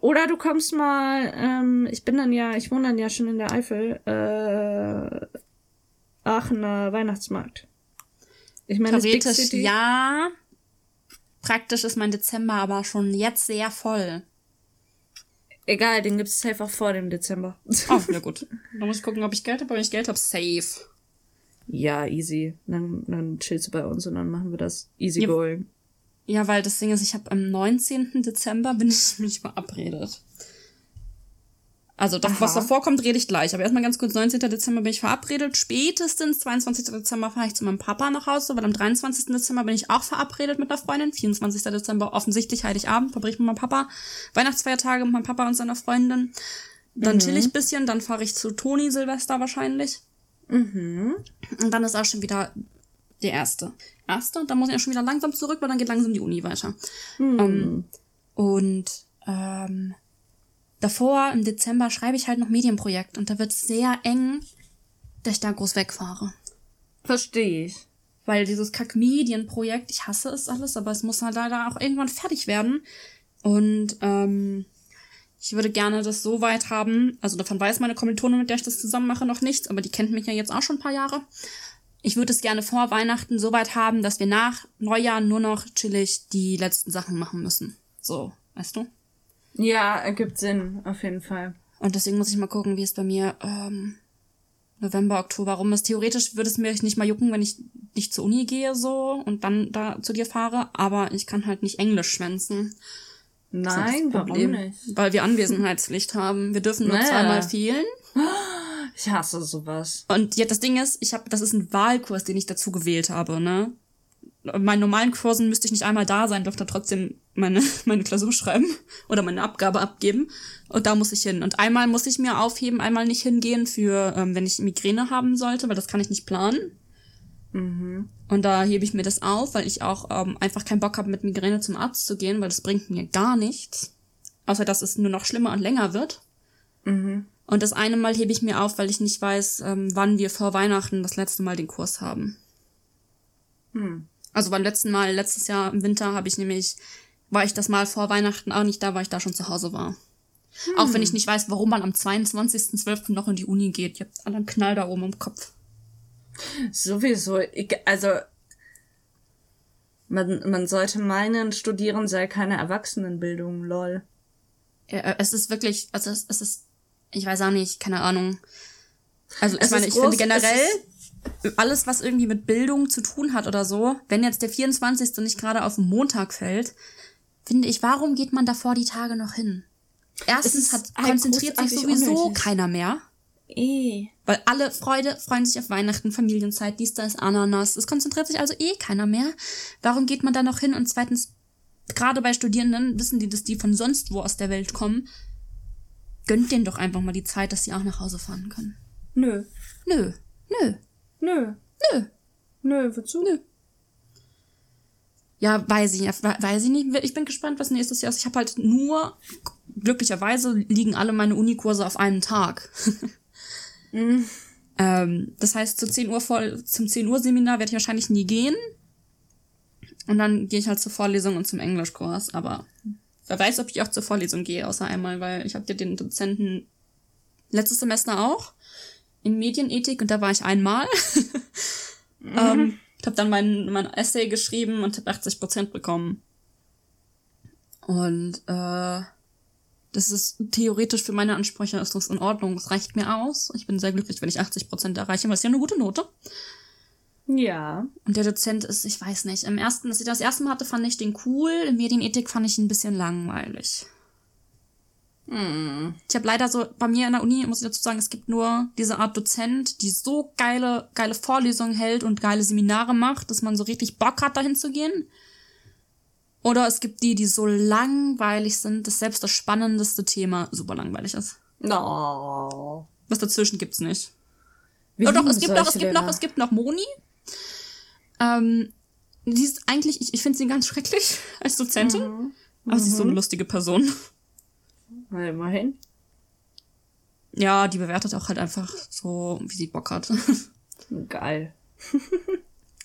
Oder du kommst mal, ähm, ich bin dann ja, ich wohne dann ja schon in der Eifel, äh, Aachener Weihnachtsmarkt. Ich meine, Theoretisch ja. Praktisch ist mein Dezember aber schon jetzt sehr voll. Egal, den gibt's safe auch vor dem Dezember. Oh, na gut. Dann muss ich gucken, ob ich Geld habe. Wenn ich Geld habe, safe. ja, easy. Dann, dann chillst du bei uns und dann machen wir das easy Ja. going. Ja, weil das Ding ist, ich habe am 19. Dezember bin ich mich verabredet. Also, das, Aha. was davor kommt, rede ich gleich. Aber erstmal ganz kurz, 19. Dezember bin ich verabredet. Spätestens 22. Dezember fahre ich zu meinem Papa nach Hause, weil am 23. Dezember bin ich auch verabredet mit einer Freundin. 24. Dezember offensichtlich Heiligabend, verbringe ich mit meinem Papa. Weihnachtsfeiertage mit meinem Papa und seiner Freundin. Dann chill ich bisschen, dann fahre ich zu Toni Silvester wahrscheinlich. Und dann ist auch schon wieder der erste. erste. Dann muss ich ja schon wieder langsam zurück, weil dann geht langsam die Uni weiter. Ähm, und ähm, davor, im Dezember, schreibe ich halt noch Medienprojekt. Und da wird es sehr eng, dass ich da groß wegfahre. Verstehe ich. Weil dieses Kack-Medienprojekt, ich hasse es alles, aber es muss halt leider auch irgendwann fertig werden. Und ähm, ich würde gerne das so weit haben, also davon weiß meine Kommilitonin, mit der ich das zusammen mache, noch nichts, aber die kennt mich ja jetzt auch schon ein paar Jahre. Ich würde es gerne vor Weihnachten so weit haben, dass wir nach Neujahr nur noch chillig die letzten Sachen machen müssen. So, weißt du? Ja, ergibt Sinn, auf jeden Fall. Und deswegen muss ich mal gucken, wie es bei mir ähm, November, Oktober rum ist. Theoretisch würde es mir nicht mal jucken, wenn ich nicht zur Uni gehe so und dann da zu dir fahre, aber ich kann halt nicht Englisch schwänzen. Ist Nein, das warum Problem, nicht? Weil wir Anwesenheitspflicht haben. Wir dürfen nur Naja. zweimal fehlen. Ich hasse sowas. Und ja, das Ding ist, ich habe, das ist ein Wahlkurs, den ich dazu gewählt habe, ne? In meinen normalen Kursen müsste ich nicht einmal da sein, dürfte trotzdem meine, meine Klausur schreiben oder meine Abgabe abgeben. Und da muss ich hin. Und einmal muss ich mir aufheben, einmal nicht hingehen für, ähm, wenn ich Migräne haben sollte, weil das kann ich nicht planen. Und da hebe ich mir das auf, weil ich auch ähm, einfach keinen Bock habe, mit Migräne zum Arzt zu gehen, weil das bringt mir gar nichts. Außer dass es nur noch schlimmer und länger wird. Und das eine Mal hebe ich mir auf, weil ich nicht weiß, ähm, wann wir vor Weihnachten das letzte Mal den Kurs haben. Also beim letzten Mal, letztes Jahr im Winter, habe ich nämlich, war ich das Mal vor Weihnachten auch nicht da, weil ich da schon zu Hause war. Auch wenn ich nicht weiß, warum man am 22.12. noch in die Uni geht. Habt alle einen Knall da oben im Kopf. Sowieso. Ich, also, man, man sollte meinen, studieren sei keine Erwachsenenbildung, lol. Äh, Es ist wirklich, also es, es ist, ich weiß auch nicht, keine Ahnung. Also ich Es meine, ich groß- finde generell alles, was irgendwie mit Bildung zu tun hat oder so, wenn jetzt der 24. nicht gerade auf den Montag fällt, finde ich, warum geht man davor die Tage noch hin? Erstens hat, halt konzentriert sich sowieso unnötig. keiner mehr. Eh. Weil alle Freude freuen sich auf Weihnachten, Familienzeit, dies, das, Ananas. Es konzentriert sich also eh keiner mehr. Warum geht man da noch hin? Und zweitens, gerade bei Studierenden wissen die, dass die von sonst wo aus der Welt kommen. Gönnt denen doch einfach mal die Zeit, dass sie auch nach Hause fahren können. Nö. Nö, nö, Nö. nö. Nö, wozu? Nö. Ja, weiß ich, nicht, weiß ich nicht. Ich bin gespannt, was nächstes Jahr ist. Ich habe halt nur, glücklicherweise liegen alle meine Unikurse auf einem Tag. ähm, das heißt, zu 10 Uhr voll, zum 10 Uhr Seminar werde ich wahrscheinlich nie gehen. Und dann gehe ich halt zur Vorlesung und zum Englischkurs. Aber wer weiß, ob ich auch zur Vorlesung gehe, außer einmal, weil ich habe ja den Dozenten letztes Semester auch in Medienethik und da war ich einmal. ähm, ich habe dann mein, mein Essay geschrieben und habe 80 Prozent bekommen. Und äh, das ist theoretisch für meine Ansprüche ist das in Ordnung. Es reicht mir aus. Ich bin sehr glücklich, wenn ich 80 Prozent erreiche, weil es ist ja eine gute Note. Ja. Und der Dozent ist, ich weiß nicht, im ersten, als ich das erste Mal hatte, fand ich den cool. In Medienethik fand ich ihn ein bisschen langweilig. Ich habe leider so, bei mir in der Uni, muss ich dazu sagen, es gibt nur diese Art Dozent, die so geile, geile Vorlesungen hält und geile Seminare macht, dass man so richtig Bock hat, dahin zu gehen. Oder es gibt die, die so langweilig sind, dass selbst das spannendste Thema super langweilig ist. No. Was dazwischen gibt's nicht. Wir Oh, doch, es gibt noch, es gibt noch, es gibt noch Moni. Ähm, die ist eigentlich, ich, ich finde sie ganz schrecklich als Dozentin. Mhm. Aber sie ist so eine lustige Person. Na, immerhin. Ja, die bewertet auch halt einfach so, wie sie Bock hat. Geil.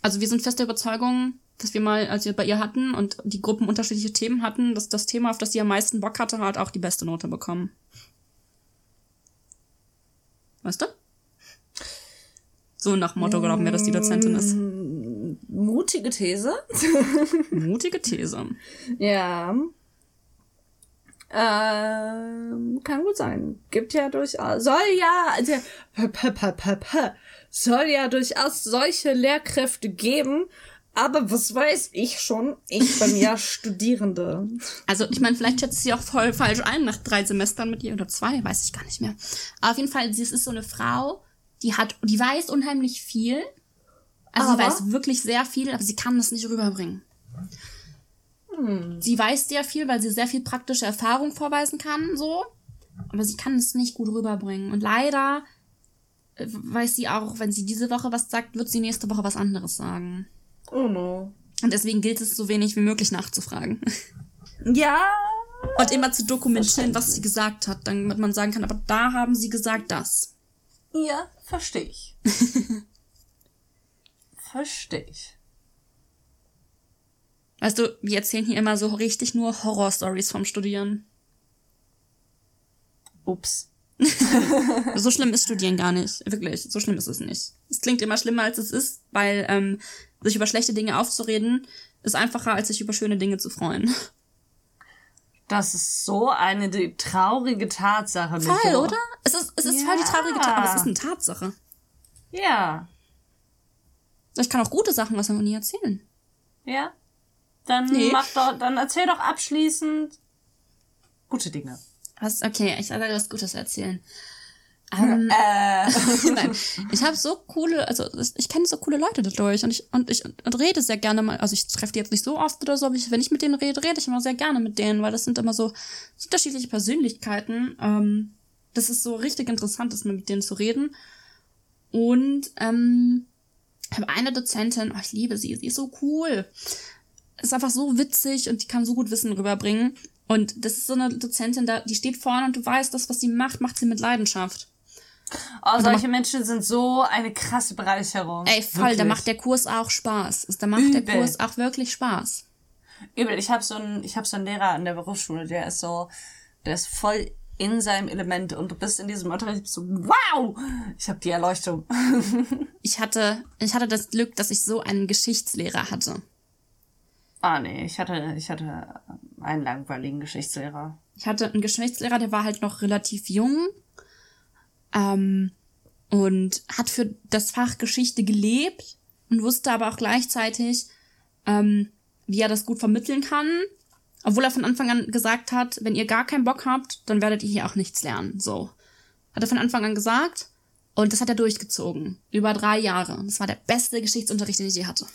Also wir sind fest der Überzeugung, dass wir mal, als wir bei ihr hatten und die Gruppen unterschiedliche Themen hatten, dass das Thema, auf das sie am meisten Bock hatte, halt auch die beste Note bekommen. Weißt du? So nach Motto glauben wir, dass die Dozentin ist. Mutige These. Mutige These. Ja. Ähm, kann gut sein. Gibt ja durchaus, soll ja, also, soll ja durchaus solche Lehrkräfte geben, aber was weiß ich schon? Ich bin ja Studierende. Also ich meine, vielleicht schätzt sie auch voll falsch ein nach drei Semestern mit ihr oder zwei, weiß ich gar nicht mehr. Aber auf jeden Fall, sie ist so eine Frau, die hat, die weiß unheimlich viel. Also sie Aber? weiß wirklich sehr viel, aber sie kann das nicht rüberbringen. Sie weiß sehr viel, weil sie sehr viel praktische Erfahrung vorweisen kann, so. Aber sie kann es nicht gut rüberbringen. Und leider äh, weiß sie auch, wenn sie diese Woche was sagt, wird sie nächste Woche was anderes sagen. Oh no. Und deswegen gilt es so wenig wie möglich nachzufragen. Ja. Und immer zu dokumentieren, was sie gesagt hat, damit man sagen kann, aber da haben sie gesagt das. Ja, verstehe ich. verstehe ich. Weißt du, wir erzählen hier immer so richtig nur Horror-Stories vom Studieren. Ups. So schlimm ist Studieren gar nicht. Wirklich, so schlimm ist es nicht. Es klingt immer schlimmer, als es ist, weil ähm, sich über schlechte Dinge aufzureden, ist einfacher, als sich über schöne Dinge zu freuen. Das ist so eine traurige Tatsache. Voll, Micho. oder? Es ist, es ist voll die traurige Tatsache, aber es ist eine Tatsache. Ja. Ich kann auch gute Sachen aus der Uni erzählen. Ja. Dann Nee. mach doch, dann erzähl doch abschließend gute Dinge. Was, okay, ich werde was Gutes erzählen. Ähm, Äh. Nein, ich habe so coole, also ich kenne so coole Leute dadurch und ich und ich und rede sehr gerne mal, also ich treffe die jetzt nicht so oft oder so, aber ich, wenn ich mit denen rede, rede ich immer sehr gerne mit denen, weil das sind immer so, so unterschiedliche Persönlichkeiten. Ähm, das ist so richtig interessant, das mal mit denen zu reden. Und ähm, ich habe eine Dozentin, oh, ich liebe sie, sie ist so cool. Ist einfach so witzig und die kann so gut Wissen rüberbringen. Und das ist so eine Dozentin, da, die steht vorne und du weißt, das, was sie macht, macht sie mit Leidenschaft. Oh, solche Menschen sind so eine krasse Bereicherung. Ey, voll, Wirklich. da macht der Kurs auch Spaß. Da macht der Übel. Kurs auch wirklich Spaß. Übel, ich habe so einen, ich habe so einen Lehrer an der Berufsschule, der ist so, der ist voll in seinem Element und du bist in diesem Unterricht so, wow, ich habe die Erleuchtung. Ich hatte, ich hatte das Glück, dass ich so einen Geschichtslehrer hatte. Ah nee, ich hatte, ich hatte einen langweiligen Geschichtslehrer. Ich hatte einen Geschichtslehrer, der war halt noch relativ jung ähm, und hat für das Fach Geschichte gelebt und wusste aber auch gleichzeitig, ähm, wie er das gut vermitteln kann. Obwohl er von Anfang an gesagt hat, wenn ihr gar keinen Bock habt, dann werdet ihr hier auch nichts lernen. So. Hat er von Anfang an gesagt. Und das hat er durchgezogen. Über drei Jahre. Das war der beste Geschichtsunterricht, den ich je hatte.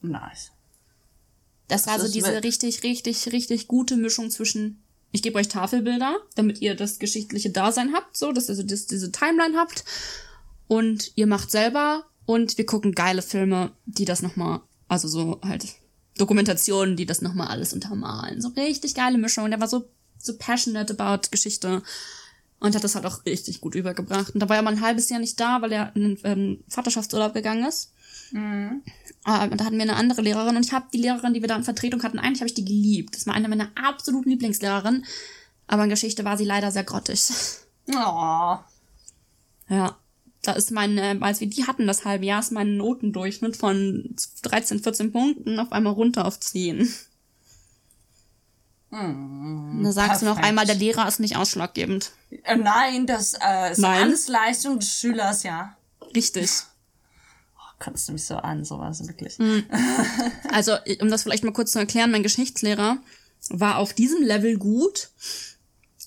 Nice. Das war Das so diese richtig, richtig, richtig gute Mischung zwischen, ich gebe euch Tafelbilder, damit ihr das geschichtliche Dasein habt, so, dass ihr so das, diese Timeline habt. Und ihr macht selber und wir gucken geile Filme, die das nochmal, also so halt Dokumentationen, die das nochmal alles untermalen. So richtig geile Mischung. Und er war so, so passionate about Geschichte und hat das halt auch richtig gut übergebracht. Und da war er mal ein halbes Jahr nicht da, weil er in den ähm, Vaterschaftsurlaub gegangen ist. Mhm. Äh, da hatten wir eine andere Lehrerin und ich habe die Lehrerin, die wir da in Vertretung hatten, eigentlich habe ich die geliebt. Das war eine meiner absoluten Lieblingslehrerinnen. Aber in Geschichte war sie leider sehr grottig. Oh. Ja. Da ist mein, äh, als wir die hatten, das halbe Jahr, ist mein Notendurchschnitt von 13, 14 Punkten auf einmal runter auf 10. da sagst du noch perfekt. einmal, der Lehrer ist nicht ausschlaggebend. Äh, nein, das äh, ist Nein. alles Leistung des Schülers, ja. Richtig. Kannst du mich so an, sowas, wirklich. Mhm. Also, um das vielleicht mal kurz zu erklären, mein Geschichtslehrer war auf diesem Level gut,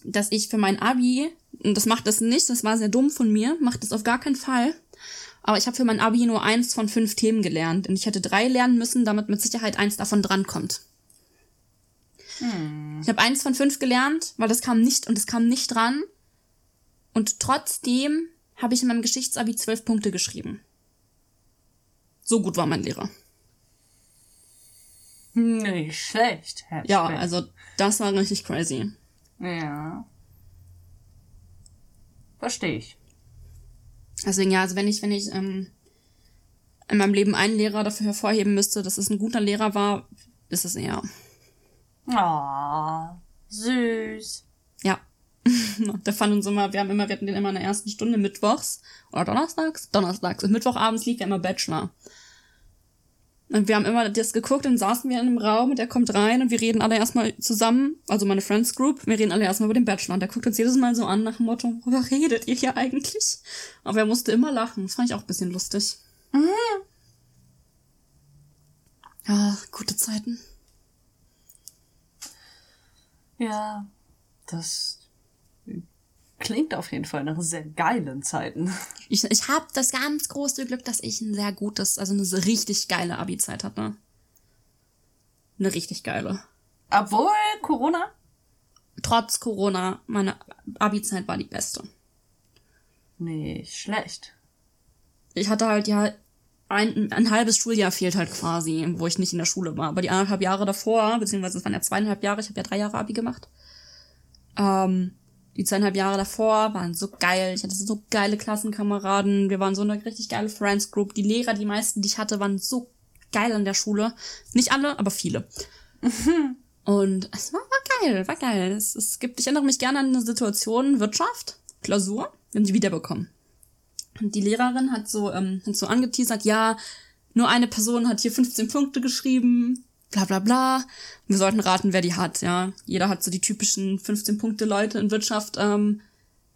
dass ich für mein Abi, und das macht das nicht, das war sehr dumm von mir, macht das auf gar keinen Fall. Aber ich habe für mein Abi nur eins von fünf Themen gelernt. Und ich hätte drei lernen müssen, damit mit Sicherheit eins davon drankommt. Ich habe eins von fünf gelernt, weil das kam nicht und es kam nicht dran. Und trotzdem habe ich in meinem Geschichtsabi zwölf Punkte geschrieben. So gut war mein Lehrer. Nicht schlecht, Herr Ja, Speck. also das war richtig crazy. Ja. Verstehe ich. Deswegen ja, also wenn ich, wenn ich ähm, in meinem Leben einen Lehrer dafür hervorheben müsste, dass es ein guter Lehrer war, ist es eher. Oh, süß. Ja. Der fand uns immer, wir haben immer, wir hatten den immer in der ersten Stunde mittwochs oder donnerstags, donnerstags und mittwochabends lief ja immer Bachelor. Und wir haben immer das geguckt und saßen wir in einem Raum und der kommt rein und wir reden alle erstmal zusammen, also meine Friends Group, wir reden alle erstmal über den Bachelor und der guckt uns jedes Mal so an nach dem Motto, worüber redet ihr hier eigentlich? Aber er musste immer lachen, das fand ich auch ein bisschen lustig. Ja, gute Zeiten. Ja, das klingt auf jeden Fall nach sehr geilen Zeiten. Ich, ich habe das ganz große Glück, dass ich ein sehr gutes, also eine richtig geile Abi-Zeit hatte. Eine richtig geile. Obwohl Corona? Trotz Corona, meine Abi-Zeit war die beste. Nicht schlecht. Ich hatte halt ja ein, ein halbes Schuljahr fehlt halt quasi, wo ich nicht in der Schule war. Aber die anderthalb Jahre davor, beziehungsweise es waren ja zweieinhalb Jahre, ich habe ja drei Jahre Abi gemacht. Ähm, die zweieinhalb Jahre davor waren so geil. Ich hatte so geile Klassenkameraden. Wir waren so eine richtig geile Friends Group. Die Lehrer, die meisten, die ich hatte, waren so geil an der Schule. Nicht alle, aber viele. Und es war, war geil, war geil. Es, es gibt, ich erinnere mich gerne an eine Situation, Wirtschaft, Klausur, wir haben die wiederbekommen. Und die Lehrerin hat so, ähm, hat so angeteasert, ja, nur eine Person hat hier 15 Punkte geschrieben, bla bla bla. Wir sollten raten, wer die hat, ja. Jeder hat so die typischen 15 Punkte Leute in Wirtschaft ähm,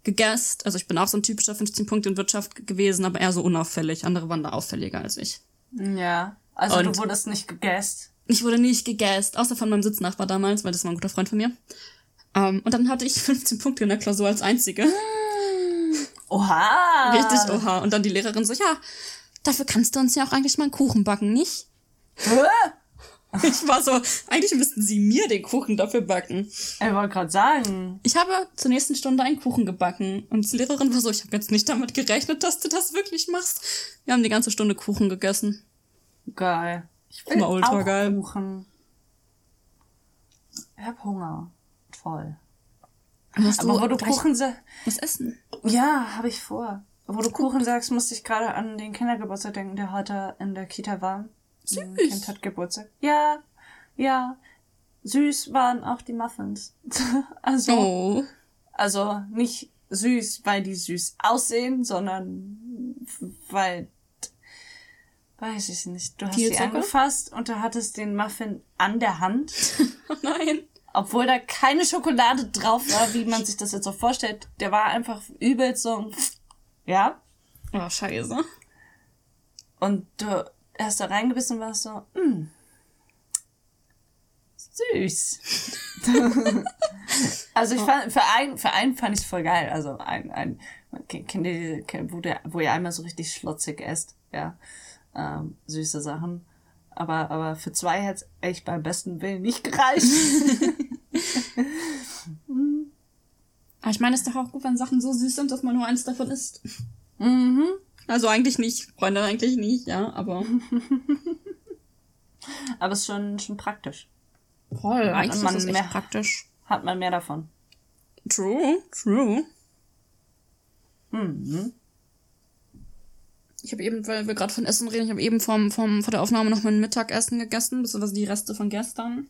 gegessen. Also ich bin auch so ein typischer 15 Punkte in Wirtschaft gewesen, aber eher so unauffällig. Andere waren da auffälliger als ich. Ja. Also Und- du wurdest nicht gegessen. Ich wurde nicht gegessen, außer von meinem Sitznachbar damals, weil das war ein guter Freund von mir. Ähm, und dann hatte ich 15 Punkte in der Klausur als einzige. Oha. Richtig, oha. Und dann die Lehrerin so, ja, dafür kannst du uns ja auch eigentlich mal einen Kuchen backen, nicht? Ich war so, eigentlich müssten sie mir den Kuchen dafür backen. Ich wollte gerade sagen. Ich habe zur nächsten Stunde einen Kuchen gebacken. Und die Lehrerin war so, ich habe jetzt nicht damit gerechnet, dass du das wirklich machst. Wir haben die ganze Stunde Kuchen gegessen. Geil. Ich will War ultra auch geil. Kuchen. Ich hab Hunger. Toll. Musst Aber wo du Kuchen sagst. was essen? Ja, habe ich vor. Wo du Kuchen sagst, musste ich gerade an den Kindergeburtstag denken, der heute in der Kita war. Süß. Ein Kind hat Geburtstag. Ja, ja. Süß waren auch die Muffins. also, Oh. also nicht süß, weil die süß aussehen, sondern weil, weiß ich nicht. Du hast Viel sie Zucker? angefasst und du hattest den Muffin an der Hand. Oh nein. Obwohl da keine Schokolade drauf war, wie man sich das jetzt so vorstellt. Der war einfach übelst so, ja. Oh, scheiße. Und du hast da reingebissen und warst so, mh, süß. also ich fand, für einen, für einen fand ich es voll geil. Also ein, ein, kennt ihr, wo, der, wo ihr einmal so richtig schlotzig esst, ja. Ähm, süße Sachen. Aber, aber für zwei hätte es echt beim besten Willen nicht gereicht. Aber ich meine, es ist doch auch gut, wenn Sachen so süß sind, dass man nur eins davon isst. mhm. Also eigentlich nicht, Freunde, eigentlich nicht, ja, aber Aber es ist schon, schon praktisch. voll, eigentlich man ist mehr- praktisch. Hat man mehr davon. True, true. Mhm. Ich habe eben, weil wir gerade von Essen reden, ich habe eben vom, vom, vor der Aufnahme noch mein Mittagessen gegessen, beziehungsweise die Reste von gestern.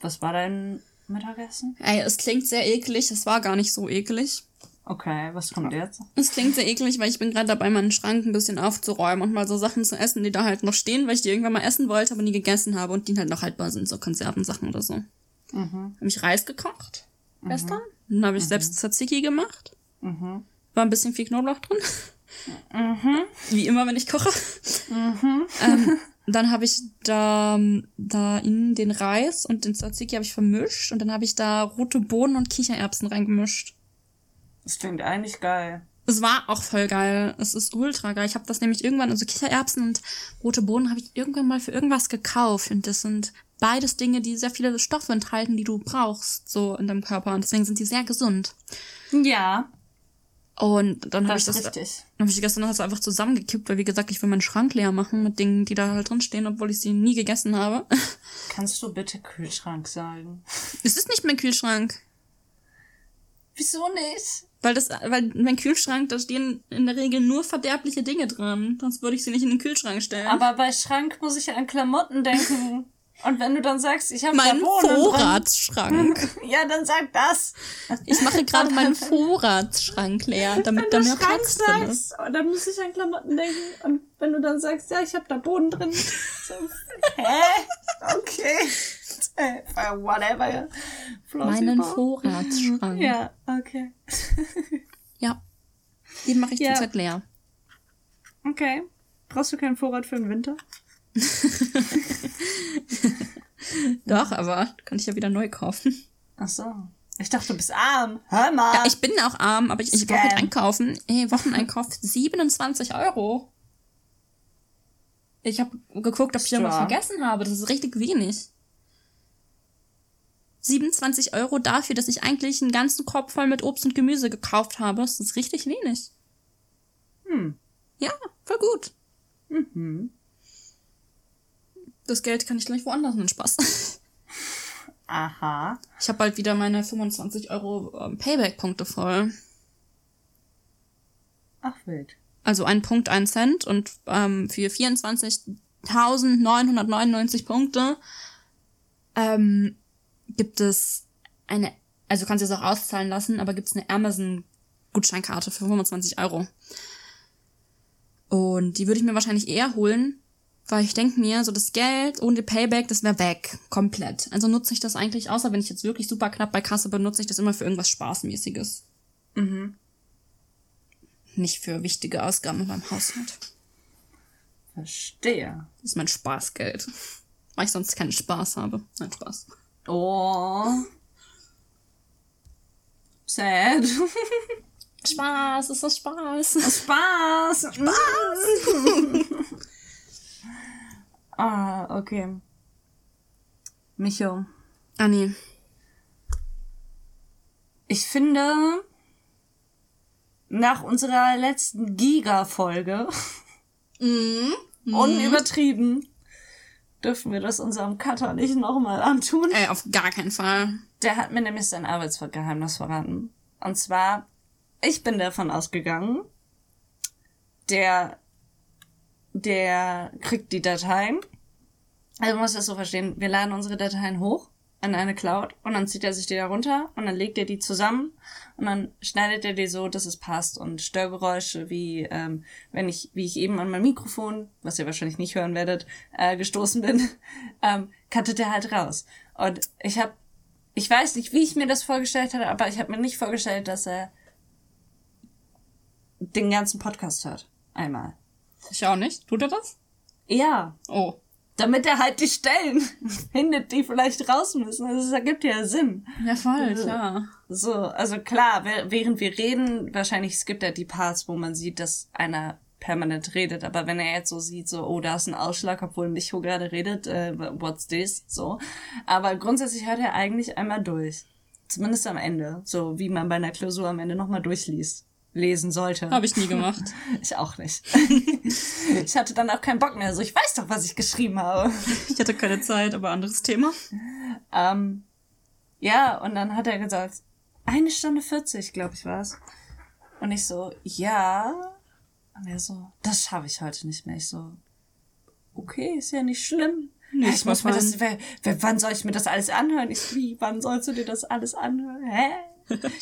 Was war dein Mittagessen? Ey, es klingt sehr eklig, es war gar nicht so eklig. Okay, was kommt jetzt? Es klingt sehr eklig, weil ich bin gerade dabei, meinen Schrank ein bisschen aufzuräumen und mal so Sachen zu essen, die da halt noch stehen, weil ich die irgendwann mal essen wollte, aber nie gegessen habe und die halt noch haltbar sind, so Konservensachen oder so. Mhm. Habe ich Reis gekocht gestern. Dann habe ich selbst Tzatziki gemacht. Mhm. War ein bisschen viel Knoblauch drin. Mhm. Wie immer, wenn ich koche. Ähm, dann habe ich da, da in den Reis und den Tzatziki habe ich vermischt und dann habe ich da rote Bohnen und Kichererbsen reingemischt. Das klingt eigentlich geil. Es war auch voll geil. Es ist ultra geil. Ich habe das nämlich irgendwann, also Kichererbsen und rote Bohnen habe ich irgendwann mal für irgendwas gekauft. Und das sind beides Dinge, die sehr viele Stoffe enthalten, die du brauchst, so in deinem Körper. Und deswegen sind die sehr gesund. Ja, Und dann habe ich das das, ist richtig. dann habe ich gestern so einfach zusammengekippt, weil wie gesagt, ich will meinen Schrank leer machen mit Dingen, die da halt drin stehen, obwohl ich sie nie gegessen habe. Kannst du bitte Kühlschrank sagen? es ist nicht mein Kühlschrank. Wieso nicht? Weil das, weil mein Kühlschrank, da stehen in der Regel nur verderbliche Dinge drin. Sonst würde ich sie nicht in den Kühlschrank stellen. Aber bei Schrank muss ich an Klamotten denken. Und wenn du dann sagst, ich habe mein da Bohnen Vorratsschrank. Ja, dann sag das. Ich mache gerade meinen Vorratsschrank leer, damit da Wenn du mehr Schrank Platz drin ist. sagst, oh, dann muss ich an Klamotten denken. Und wenn du dann sagst, ja, ich habe da Boden drin. So, hä? Okay. Äh, Whatever. Meinen Plausible. Vorratsschrank. Ja. Ja, okay. Den mache ich Ja. zurzeit leer. Okay. Brauchst du keinen Vorrat für den Winter? Doch, aber kann ich ja wieder neu kaufen. Ach so. Ich dachte, du bist arm. Hör mal. Ja, ich bin auch arm, aber ich, ich brauche Scam. mit einkaufen. Ey, Wocheneinkauf 27 Euro. Ich habe geguckt, ob ich irgendwas vergessen habe. Das ist richtig wenig. 27 Euro dafür, dass ich eigentlich einen ganzen Korb voll mit Obst und Gemüse gekauft habe. Das ist richtig wenig. Hm. Ja, voll gut. Mhm. Das Geld kann ich gleich woanders in Spaß. Aha. Ich habe bald wieder meine 25 Euro ähm, Payback-Punkte voll. Ach, wild. Also ein Punkt, ein Cent und ähm, für 24.999 Punkte ähm, gibt es eine, also kannst du es auch auszahlen lassen, aber gibt es eine Amazon-Gutscheinkarte für 25 Euro. Und die würde ich mir wahrscheinlich eher holen, weil ich denke mir, so das Geld ohne Payback, das wäre weg. Komplett. Also nutze ich das eigentlich, außer wenn ich jetzt wirklich super knapp bei Kasse bin, nutze ich das immer für irgendwas Spaßmäßiges. Mhm. Nicht für wichtige Ausgaben meinem Haushalt. Verstehe. Das ist mein Spaßgeld. Weil ich sonst keinen Spaß habe. Nein, Spaß. Oh. Sad. Spaß, ist das Spaß. Spaß. Spaß. ah, okay. Micho. Anni. Ich finde, nach unserer letzten Giga-Folge, Mhm. unübertrieben, dürfen wir das unserem Cutter nicht nochmal antun. Ey, auf gar keinen Fall. Der hat mir nämlich sein Arbeitsgeheimnis verraten. Und zwar, ich bin davon ausgegangen, der, der kriegt die Dateien. Also man muss das so verstehen, wir laden unsere Dateien hoch in eine Cloud und dann zieht er sich die da runter und dann legt er die zusammen und dann schneidet er die so, dass es passt und Störgeräusche wie ähm, wenn ich wie ich eben an mein Mikrofon, was ihr wahrscheinlich nicht hören werdet, äh, gestoßen bin, ähm, cuttet er halt raus. Und ich habe ich weiß nicht, wie ich mir das vorgestellt hatte, aber ich habe mir nicht vorgestellt, dass er den ganzen Podcast hört. Einmal. Ich auch nicht. Tut er das? Ja, Oh. Damit er halt die Stellen findet, die vielleicht raus müssen. Also das ergibt ja Sinn. Ja, voll, klar. So, also klar, während wir reden, wahrscheinlich skippt er die Parts, wo man sieht, dass einer permanent redet. Aber wenn er jetzt so sieht, so, oh, da ist ein Ausschlag, obwohl Micho gerade redet, äh, what's this? So. Aber grundsätzlich hört er eigentlich einmal durch. Zumindest am Ende. So wie man bei einer Klausur am Ende nochmal durchliest. Lesen sollte. Habe ich nie gemacht. Ich auch nicht. ich hatte dann auch keinen Bock mehr. So, ich weiß doch, was ich geschrieben habe. Ich hatte keine Zeit, aber anderes Thema. Ähm, ja, und dann hat er gesagt, eine Stunde 40, glaube ich, war's. Und ich so, ja. Und er so, das schaffe ich heute nicht mehr. Ich so, okay, ist ja nicht schlimm. Nee, ich muss mir das, wer, wer, wann soll ich mir das alles anhören? Ich so, wie, wann sollst du dir das alles anhören? Hä?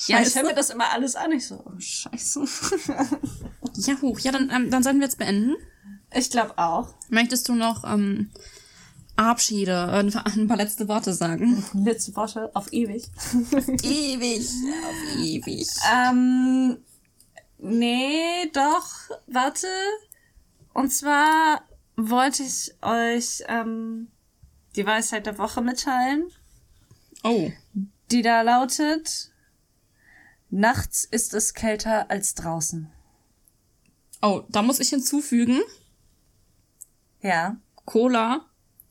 Ja, ich höre mir das immer alles an. Ich so, oh, scheiße. Ja, hoch. Ja, dann, ähm, dann sollten wir jetzt beenden. ich glaube auch. Möchtest du noch ähm, Abschiede, äh, ein paar ein paar letzte Worte sagen? Letzte Worte auf ewig. ewig, auf ewig. Ähm, nee, doch, warte. Und zwar wollte ich euch ähm, die Weisheit der Woche mitteilen, Oh. die da lautet, nachts ist es kälter als draußen. Oh, da muss ich hinzufügen, Ja. Cola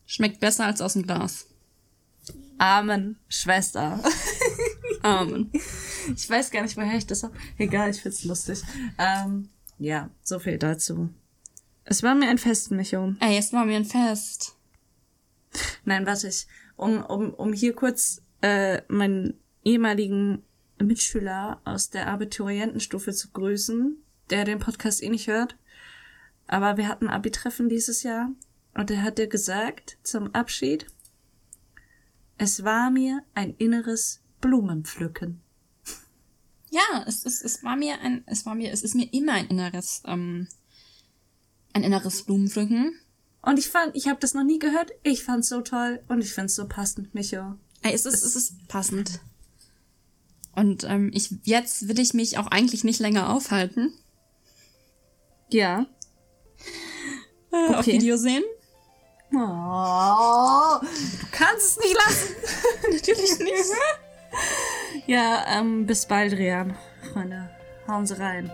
schmeckt besser als aus dem Glas. Amen, Schwester. Amen. Ich weiß gar nicht, woher ich das hab. Egal, ich find's lustig. Ähm, ja, so viel dazu. Es war mir ein Fest, Micho. Ey, jetzt machen wir ein Fest. Nein, warte ich. Um, um, um hier kurz äh, meinen ehemaligen Mitschüler aus der Abiturientenstufe zu grüßen, der den Podcast eh nicht hört. Aber wir hatten Abi-Treffen dieses Jahr und er hat dir gesagt zum Abschied, es war mir ein inneres Blumenpflücken. Ja, es, es, es war mir ein, es war mir, es ist mir immer ein inneres, ähm, ein inneres Blumenpflücken. Und ich fand, ich habe das noch nie gehört. Ich fand's so toll und ich find's so passend, Micho. Ey, es ist, es ist passend. Und ähm, ich, jetzt will ich mich auch eigentlich nicht länger aufhalten. Ja. Äh, Auf Okay. Video sehen. Oh, du kannst es nicht lassen. Natürlich nicht. Ja, ähm, bis bald, Rian. Freunde, hauen Sie rein.